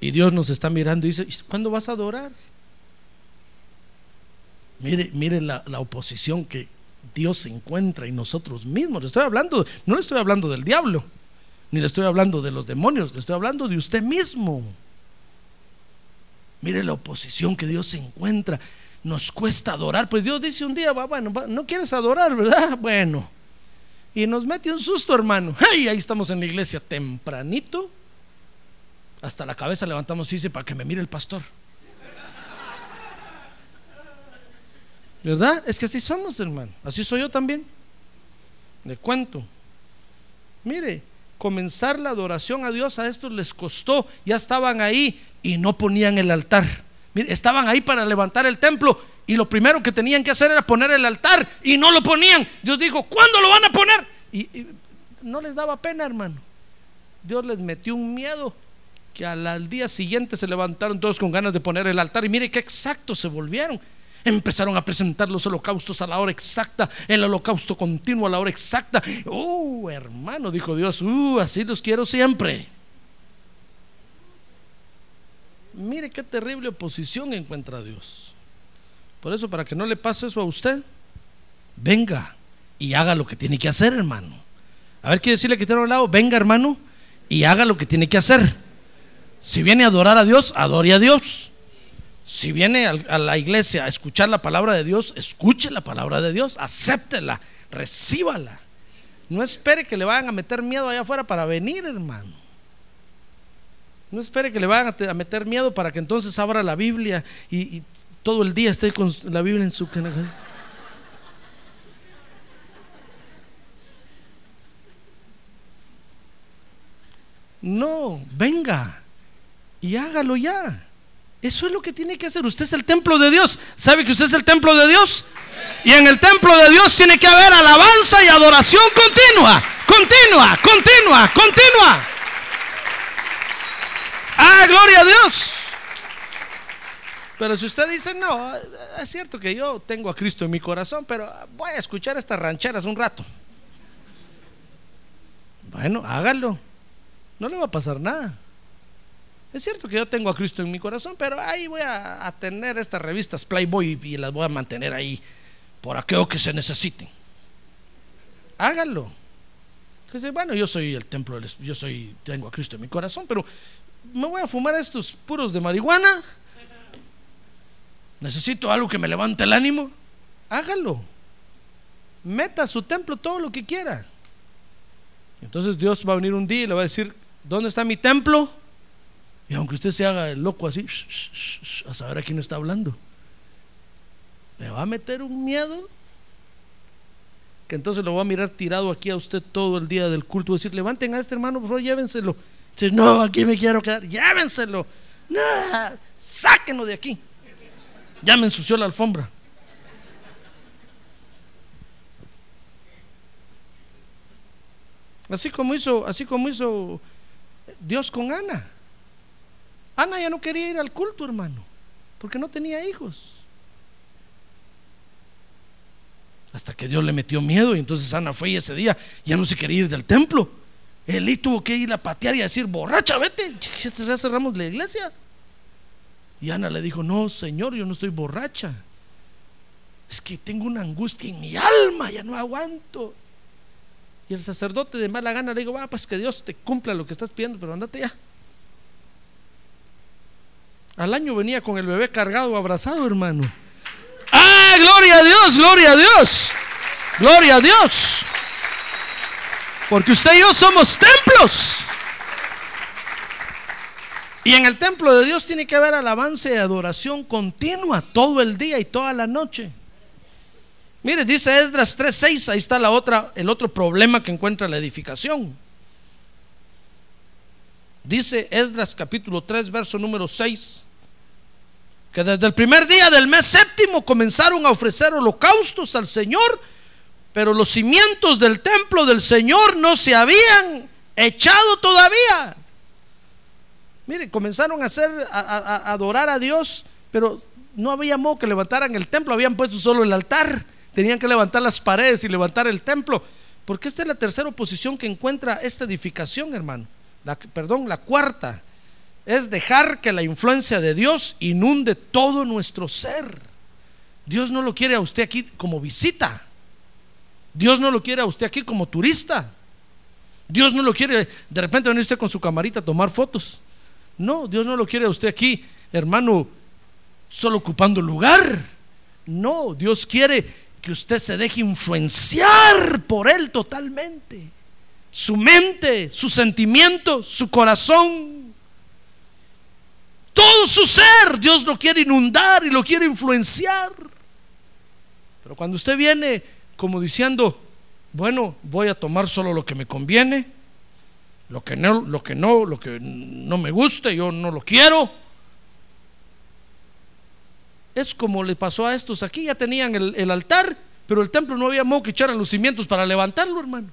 Y Dios nos está mirando y dice, ¿cuándo vas a adorar? Mire, mire la, la, oposición que Dios encuentra en nosotros mismos. Le estoy hablando, no le estoy hablando del diablo, ni le estoy hablando de los demonios, le estoy hablando de usted mismo. Mire la oposición que Dios encuentra. Nos cuesta adorar. Pues Dios dice un día, bueno, no quieres adorar, ¿verdad? Bueno. Y nos mete un susto, hermano. ¡Ay! Ahí estamos en la iglesia tempranito. Hasta la cabeza levantamos y dice, para que me mire el pastor. ¿Verdad? Es que así somos, hermano. Así soy yo también. Le cuento. Mire, comenzar la adoración a Dios a estos les costó. Ya estaban ahí y no ponían el altar. Estaban ahí para levantar el templo y lo primero que tenían que hacer era poner el altar y no lo ponían. Dios dijo, ¿cuándo lo van a poner? Y no les daba pena, hermano. Dios les metió un miedo que al, día siguiente se levantaron todos con ganas de poner el altar y mire qué exacto se volvieron. Empezaron a presentar los holocaustos a la hora exacta, el holocausto continuo a la hora exacta. Uh, hermano, dijo Dios, uh, así los quiero siempre. Mire qué terrible oposición encuentra Dios. Por eso, para que no le pase eso a usted, venga y haga lo que tiene que hacer, hermano. A ver, quiere decirle que tiene un lado, venga, hermano, y haga lo que tiene que hacer. Si viene a adorar a Dios, adore a Dios. Si viene a la iglesia a escuchar la palabra de Dios, escuche la palabra de Dios, acéptela, recíbala. No espere que le vayan a meter miedo allá afuera para venir, hermano. No espere que le vayan a meter miedo para que entonces abra la Biblia y, y todo el día esté con la Biblia en su No, venga y hágalo ya. Eso es lo que tiene que hacer. Usted es el templo de Dios. ¿Sabe que usted es el templo de Dios? Y en el templo de Dios tiene que haber alabanza y adoración continua, continua, continua, continua. Ah, gloria a Dios. Pero si usted dice, no, es cierto que yo tengo a Cristo en mi corazón, pero voy a escuchar estas rancheras un rato. Bueno, hágalo. No le va a pasar nada. Es cierto que yo tengo a Cristo en mi corazón, pero ahí voy a, tener estas revistas Playboy y las voy a mantener ahí por aquello que se necesiten. Háganlo. Bueno, yo soy el templo, yo soy, tengo a Cristo en mi corazón, pero me voy a fumar estos puros de marihuana. Necesito algo que me levante el ánimo. hágalo. Meta a su templo todo lo que quiera. Entonces Dios va a venir un día y le va a decir, ¿dónde está mi templo? Y aunque usted se haga loco así, a saber a quién está hablando, le va a meter un miedo que entonces lo va a mirar tirado aquí a usted todo el día del culto decir, levanten a este hermano, por favor, llévenselo. Dice, no, aquí me quiero quedar, llévenselo. No, sáquenlo de aquí. Ya me ensució la alfombra. Así como hizo, así como hizo Dios con Ana. Ana ya no quería ir al culto, hermano, porque no tenía hijos. Hasta que Dios le metió miedo y entonces Ana fue y ese día ya no se quería ir del templo. Elí tuvo que ir a patear y a decir, borracha, vete, ya cerramos la iglesia. Y Ana le dijo, no, Señor, yo no estoy borracha. Es que tengo una angustia en mi alma, ya no aguanto. Y el sacerdote de mala gana le dijo, va, pues que Dios te cumpla lo que estás pidiendo, pero andate ya. Al año venía con el bebé cargado, abrazado, hermano. ¡Ah, gloria a Dios, gloria a Dios! Gloria a Dios. Porque usted y yo somos templos. Y en el templo de Dios tiene que haber alabanza y adoración continua todo el día y toda la noche. Mire, dice Esdras 3:6, ahí está la otra el otro problema que encuentra la edificación. Dice Esdras capítulo 3 verso número 6 que desde el primer día del mes séptimo comenzaron a ofrecer holocaustos al Señor, pero los cimientos del templo del Señor no se habían echado todavía. Mire, comenzaron a hacer a, adorar a Dios, pero no había modo que levantaran el templo, habían puesto solo el altar, tenían que levantar las paredes y levantar el templo, porque esta es la tercera oposición que encuentra esta edificación, hermano. Perdón, la cuarta es dejar que la influencia de Dios inunde todo nuestro ser. Dios no lo quiere a usted aquí como visita. Dios no lo quiere a usted aquí como turista. Dios no lo quiere de repente venir usted con su camarita a tomar fotos. No, Dios no lo quiere a usted aquí, hermano, solo ocupando lugar. No, Dios quiere que usted se deje influenciar por Él totalmente. Su mente, sus sentimientos, su corazón. Todo su ser, Dios lo quiere inundar y lo quiere influenciar. Pero cuando usted viene como diciendo, bueno, voy a tomar solo lo que me conviene, lo que no, lo que no, lo que no me gusta, yo no lo quiero. Es como le pasó a estos aquí, ya tenían el, el altar, pero el templo no había modo que echaran los cimientos para levantarlo, hermano.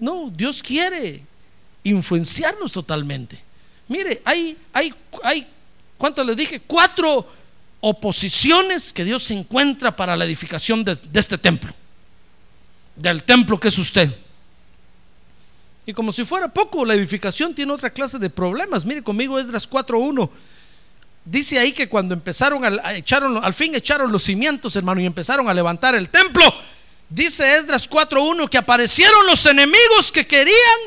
No, Dios quiere influenciarnos totalmente. Mire, hay, hay, hay, ¿cuánto les dije? Cuatro oposiciones que Dios encuentra para la edificación de, este templo. Del templo que es usted. Y como si fuera poco, la edificación tiene otra clase de problemas. Mire conmigo Esdras 4.1. Dice ahí que cuando empezaron a, echaron, al fin echaron los cimientos, hermano, y empezaron a levantar el templo. Dice Esdras 4.1 que aparecieron los enemigos que querían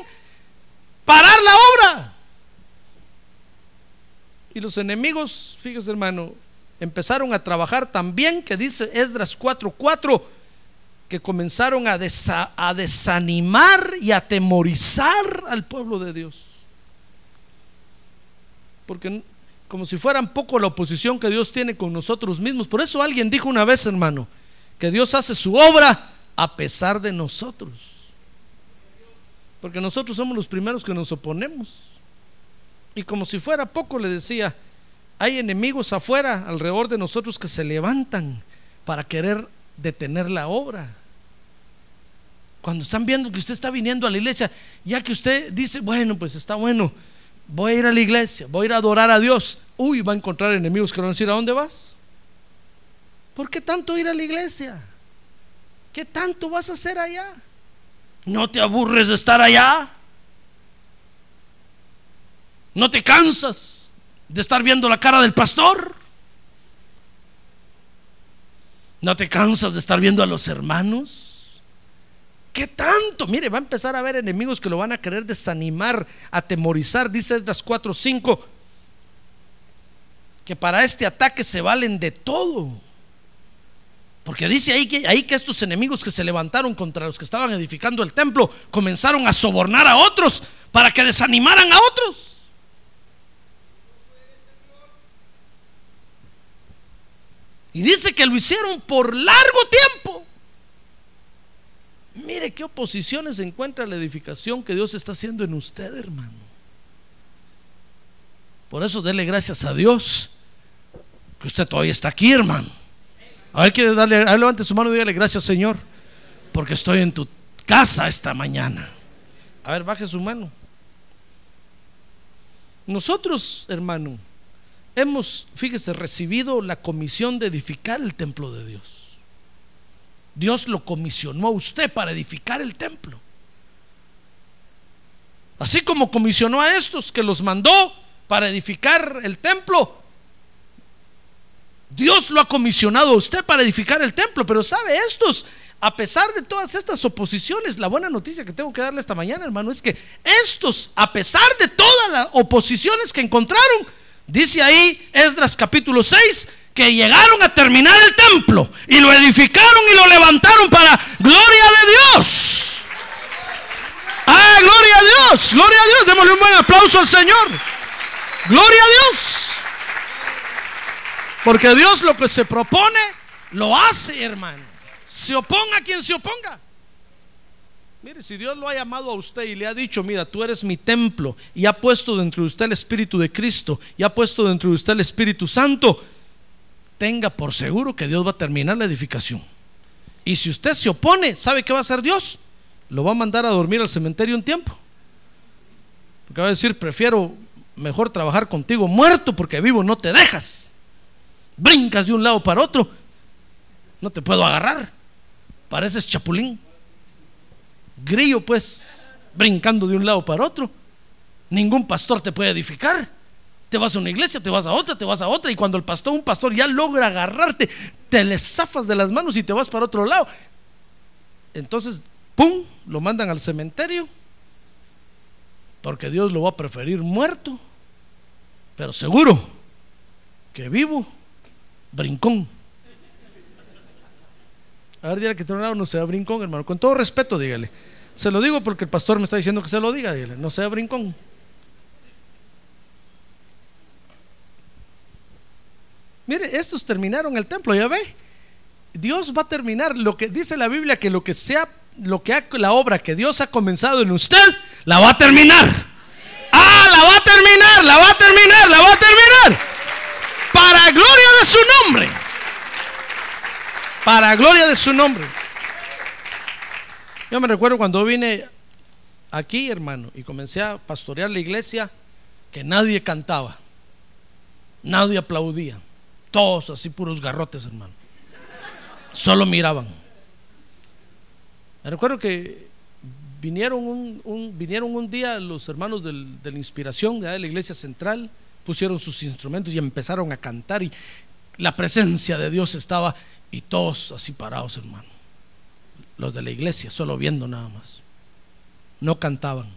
parar la obra. Y los enemigos, fíjese hermano, empezaron a trabajar también, que dice Esdras 4:4, que comenzaron a, a desanimar y atemorizar al pueblo de Dios. Porque como si fueran poco la oposición que Dios tiene con nosotros mismos. Por eso alguien dijo una vez, hermano, que Dios hace su obra a pesar de nosotros. Porque nosotros somos los primeros que nos oponemos. Y como si fuera poco le decía, hay enemigos afuera, alrededor de nosotros, que se levantan para querer detener la obra. Cuando están viendo que usted está viniendo a la iglesia, ya que usted dice, bueno, pues está bueno, voy a ir a la iglesia, voy a ir a adorar a Dios. Uy, va a encontrar enemigos que van a decir, ¿a dónde vas? ¿Por qué tanto ir a la iglesia? ¿Qué tanto vas a hacer allá? ¿No te aburres de estar allá? ¿No te cansas de estar viendo la cara del pastor? ¿No te cansas de estar viendo a los hermanos? ¿Qué tanto? Mire, va a empezar a haber enemigos que lo van a querer desanimar, atemorizar. Dice Esdras 4, 5, que para este ataque se valen de todo. Porque dice ahí que, ahí que estos enemigos que se levantaron contra los que estaban edificando el templo comenzaron a sobornar a otros para que desanimaran a otros. Y dice que lo hicieron por largo tiempo. Mire qué oposiciones encuentra la edificación que Dios está haciendo en usted, hermano. Por eso dele gracias a Dios que usted todavía está aquí, hermano. A ver, darle, levante su mano y dígale gracias, Señor, porque estoy en tu casa esta mañana. A ver, baje su mano. Nosotros, hermano, hemos, fíjese, recibido la comisión de edificar el templo de Dios. Dios lo comisionó a usted para edificar el templo. Así como comisionó a estos que los mandó para edificar el templo, Dios lo ha comisionado a usted para edificar el templo, pero sabe estos, a pesar de todas estas oposiciones, la buena noticia que tengo que darle esta mañana, hermano, es que estos, a pesar de todas las oposiciones que encontraron, dice ahí Esdras capítulo 6, que llegaron a terminar el templo y lo edificaron y lo levantaron para gloria de Dios. Ah, gloria a Dios, gloria a Dios. Démosle un buen aplauso al Señor. Gloria a Dios. Porque Dios lo que se propone, lo hace, hermano. Se oponga a quien se oponga. Mire, si Dios lo ha llamado a usted y le ha dicho, mira, tú eres mi templo, y ha puesto dentro de usted el Espíritu de Cristo, y ha puesto dentro de usted el Espíritu Santo, tenga por seguro que Dios va a terminar la edificación. Y si usted se opone, ¿sabe qué va a hacer Dios? Lo va a mandar a dormir al cementerio un tiempo. Porque va a decir, prefiero mejor trabajar contigo muerto porque vivo no te dejas. Brincas de un lado para otro. No te puedo agarrar. Pareces chapulín. Grillo pues, brincando de un lado para otro. Ningún pastor te puede edificar. Te vas a una iglesia, te vas a otra, te vas a otra. Y cuando el pastor, un pastor ya logra agarrarte, te le zafas de las manos y te vas para otro lado. Entonces, ¡pum! Lo mandan al cementerio. Porque Dios lo va a preferir muerto. Pero seguro que vivo, brincón. A ver, dígale que tiene un lado no sea brincón, hermano. Con todo respeto, dígale. Se lo digo porque el pastor me está diciendo que se lo diga, dígale. No sea brincón. Mire, estos terminaron el templo, ya ve. Dios va a terminar lo que dice la Biblia que lo que sea lo que ha, la obra que Dios ha comenzado en usted la va a terminar. Ah, la va a terminar, la va a terminar, la va a terminar. Para gloria de su nombre. Para gloria de su nombre. Yo me recuerdo cuando vine aquí, hermano, y comencé a pastorear la iglesia, que nadie cantaba, nadie aplaudía. Todos así puros garrotes, hermano. Solo miraban. Me recuerdo que vinieron un, vinieron un día los hermanos de la inspiración de la iglesia central, pusieron sus instrumentos y empezaron a cantar y la presencia de Dios estaba y todos así parados, hermano. Los de la iglesia, solo viendo nada más. No cantaban.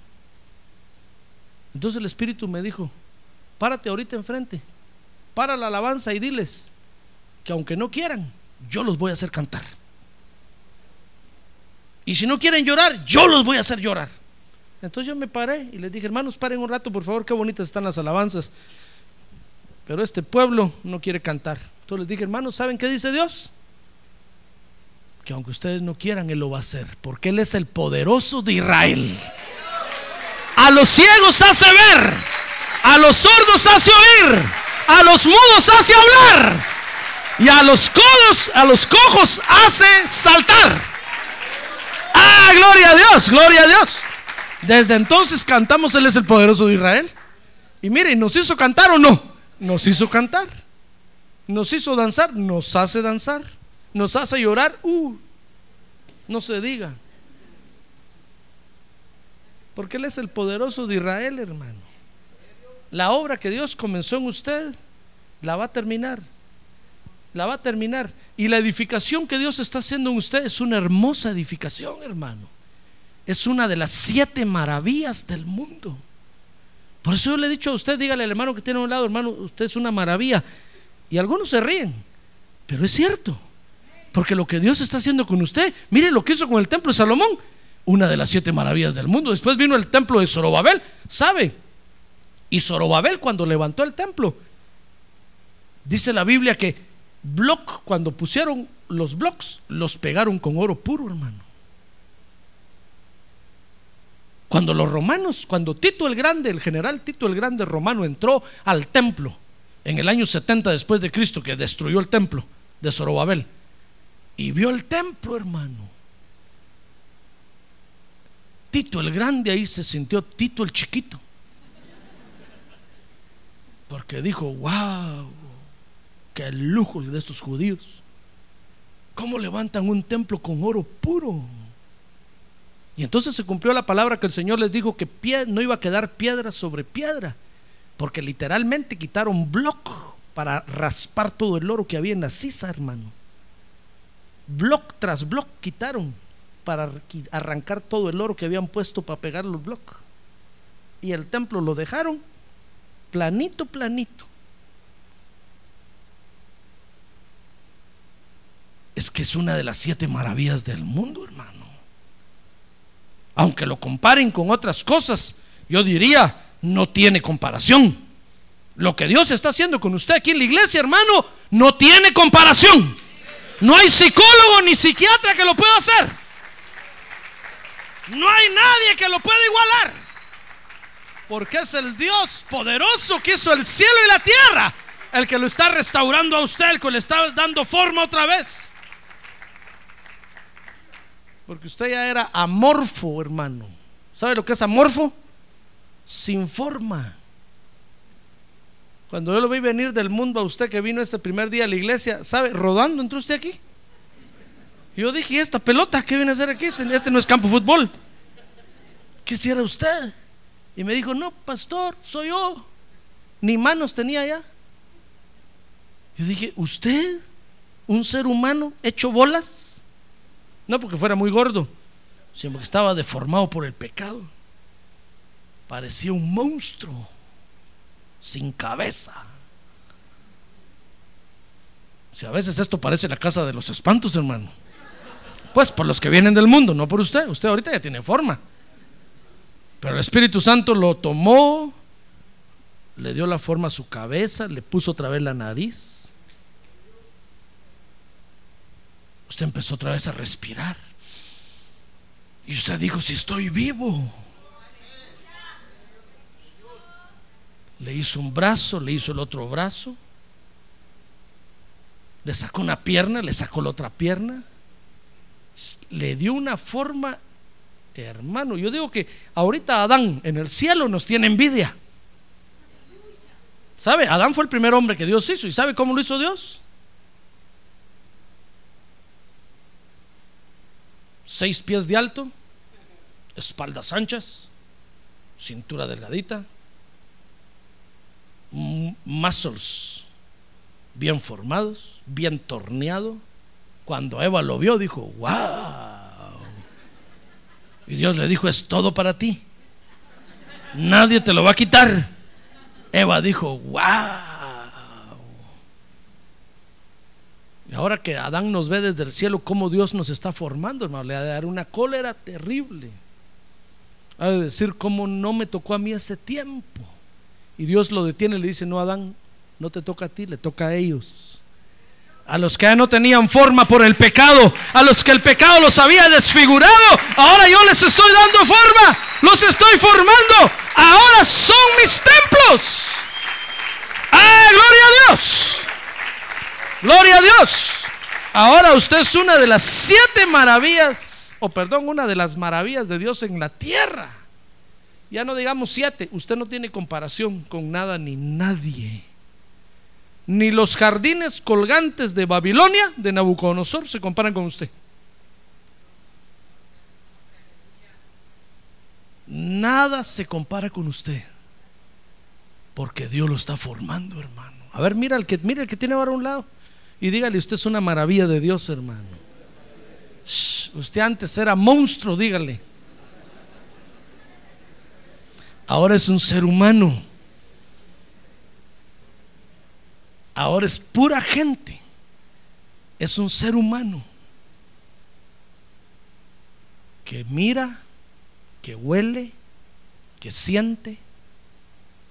Entonces el Espíritu me dijo, párate ahorita enfrente, para la alabanza y diles que aunque no quieran, yo los voy a hacer cantar. Y si no quieren llorar, yo los voy a hacer llorar. Entonces yo me paré y les dije, hermanos, paren un rato, por favor, qué bonitas están las alabanzas. Pero este pueblo no quiere cantar. Entonces les dije, hermanos, ¿saben qué dice Dios? Que aunque ustedes no quieran, Él lo va a hacer, porque Él es el poderoso de Israel. A los ciegos hace ver, a los sordos hace oír a los mudos hace hablar y a los codos, a los cojos hace saltar. Ah, gloria a Dios, gloria a Dios. Desde entonces cantamos, Él es el poderoso de Israel. Y mire, ¿nos hizo cantar o no? Nos hizo cantar. Nos hizo danzar, nos hace danzar. Nos hace llorar, uh, no se diga. Porque Él es el poderoso de Israel, hermano. La obra que Dios comenzó en usted, la va a terminar. La va a terminar. Y la edificación que Dios está haciendo en usted es una hermosa edificación, hermano. Es una de las siete maravillas del mundo. Por eso yo le he dicho a usted, dígale al hermano que tiene a un lado, hermano, usted es una maravilla. Y algunos se ríen, pero es cierto. Porque lo que Dios está haciendo con usted, mire lo que hizo con el templo de Salomón, una de las siete maravillas del mundo. Después vino el templo de Zorobabel, ¿sabe? Y Zorobabel cuando levantó el templo, dice la Biblia que block, cuando pusieron los blocks, los pegaron con oro puro, hermano. Cuando los romanos, cuando Tito el Grande, el general Tito el Grande romano entró al templo en el año 70 después de Cristo, que destruyó el templo de Zorobabel, y vio el templo, hermano. Tito el Grande ahí se sintió Tito el Chiquito. Porque dijo, wow, qué lujo de estos judíos. ¿Cómo levantan un templo con oro puro? Y entonces se cumplió la palabra que el Señor les dijo que no iba a quedar piedra sobre piedra, porque literalmente quitaron bloc para raspar todo el oro que había en la sisa, hermano. Bloc tras bloc quitaron para arrancar todo el oro que habían puesto para pegar los bloques. Y el templo lo dejaron planito, planito. Es que es una de las siete maravillas del mundo, hermano. Aunque lo comparen con otras cosas, yo diría, no tiene comparación. Lo que Dios está haciendo con usted aquí en la iglesia, hermano, no tiene comparación. No hay psicólogo ni psiquiatra que lo pueda hacer. No hay nadie que lo pueda igualar. Porque es el Dios poderoso que hizo el cielo y la tierra. El que lo está restaurando a usted, el que le está dando forma otra vez. Porque usted ya era amorfo, hermano. ¿Sabe lo que es amorfo? Sin forma. Cuando yo lo vi venir del mundo a usted que vino ese primer día a la iglesia, ¿sabe? Rodando entró usted aquí. yo dije, ¿y esta pelota qué viene a hacer aquí? Este, este no es campo fútbol. ¿Qué hiciera usted? Y me dijo, no, pastor, soy yo. Ni manos tenía ya. Yo dije, ¿usted? ¿Un ser humano hecho bolas? No porque fuera muy gordo, sino porque estaba deformado por el pecado. Parecía un monstruo sin cabeza. Si a veces esto parece la casa de los espantos, hermano. Pues por los que vienen del mundo, no por usted. Usted ahorita ya tiene forma. Pero el Espíritu Santo lo tomó, le dio la forma a su cabeza, le puso otra vez la nariz usted empezó otra vez a respirar. Y usted dijo, si estoy vivo. Le hizo un brazo, le hizo el otro brazo. Le sacó una pierna, le sacó la otra pierna. Le dio una forma, hermano. Yo digo que ahorita Adán en el cielo nos tiene envidia. ¿Sabe? Adán fue el primer hombre que Dios hizo. ¿Y sabe cómo lo hizo Dios? Seis pies de alto, espaldas anchas, cintura delgadita, muscles bien formados, bien torneado. Cuando Eva lo vio, dijo, wow. Y Dios le dijo, es todo para ti. Nadie te lo va a quitar. Eva dijo, wow. Y ahora que Adán nos ve desde el cielo, cómo Dios nos está formando, hermano, le ha de dar una cólera terrible. Ha de decir, cómo no me tocó a mí ese tiempo. Y Dios lo detiene le dice, no, Adán, no te toca a ti, le toca a ellos. A los que ya no tenían forma por el pecado, a los que el pecado los había desfigurado, ahora yo les estoy dando forma, los estoy formando, ahora son mis templos. ¡Ah, gloria a Dios! Gloria a Dios. Ahora usted es una de las siete maravillas, o perdón, una de las maravillas de Dios en la tierra. Ya no digamos siete, usted no tiene comparación con nada ni nadie. Ni los jardines colgantes de Babilonia, de Nabucodonosor, se comparan con usted. Nada se compara con usted. Porque Dios lo está formando, hermano. A ver, mira el que, mira el que tiene ahora a un lado. Y dígale, usted es una maravilla de Dios, hermano. usted antes era monstruo, dígale. Ahora es un ser humano. Ahora es pura gente. es un ser humano que mira, que huele, que siente,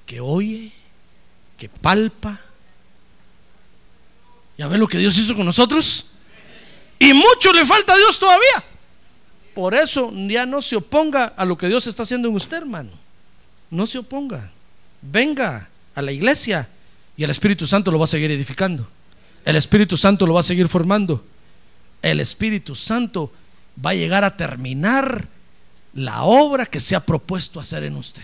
que oye, que palpa. ¿Ya ve lo que Dios hizo con nosotros? Y mucho le falta a Dios todavía. Por eso ya no se oponga a lo que Dios está haciendo en usted, hermano. No se oponga. Venga a la iglesia y el Espíritu Santo lo va a seguir edificando. El Espíritu Santo lo va a seguir formando. El Espíritu Santo va a llegar a terminar la obra que se ha propuesto hacer en usted.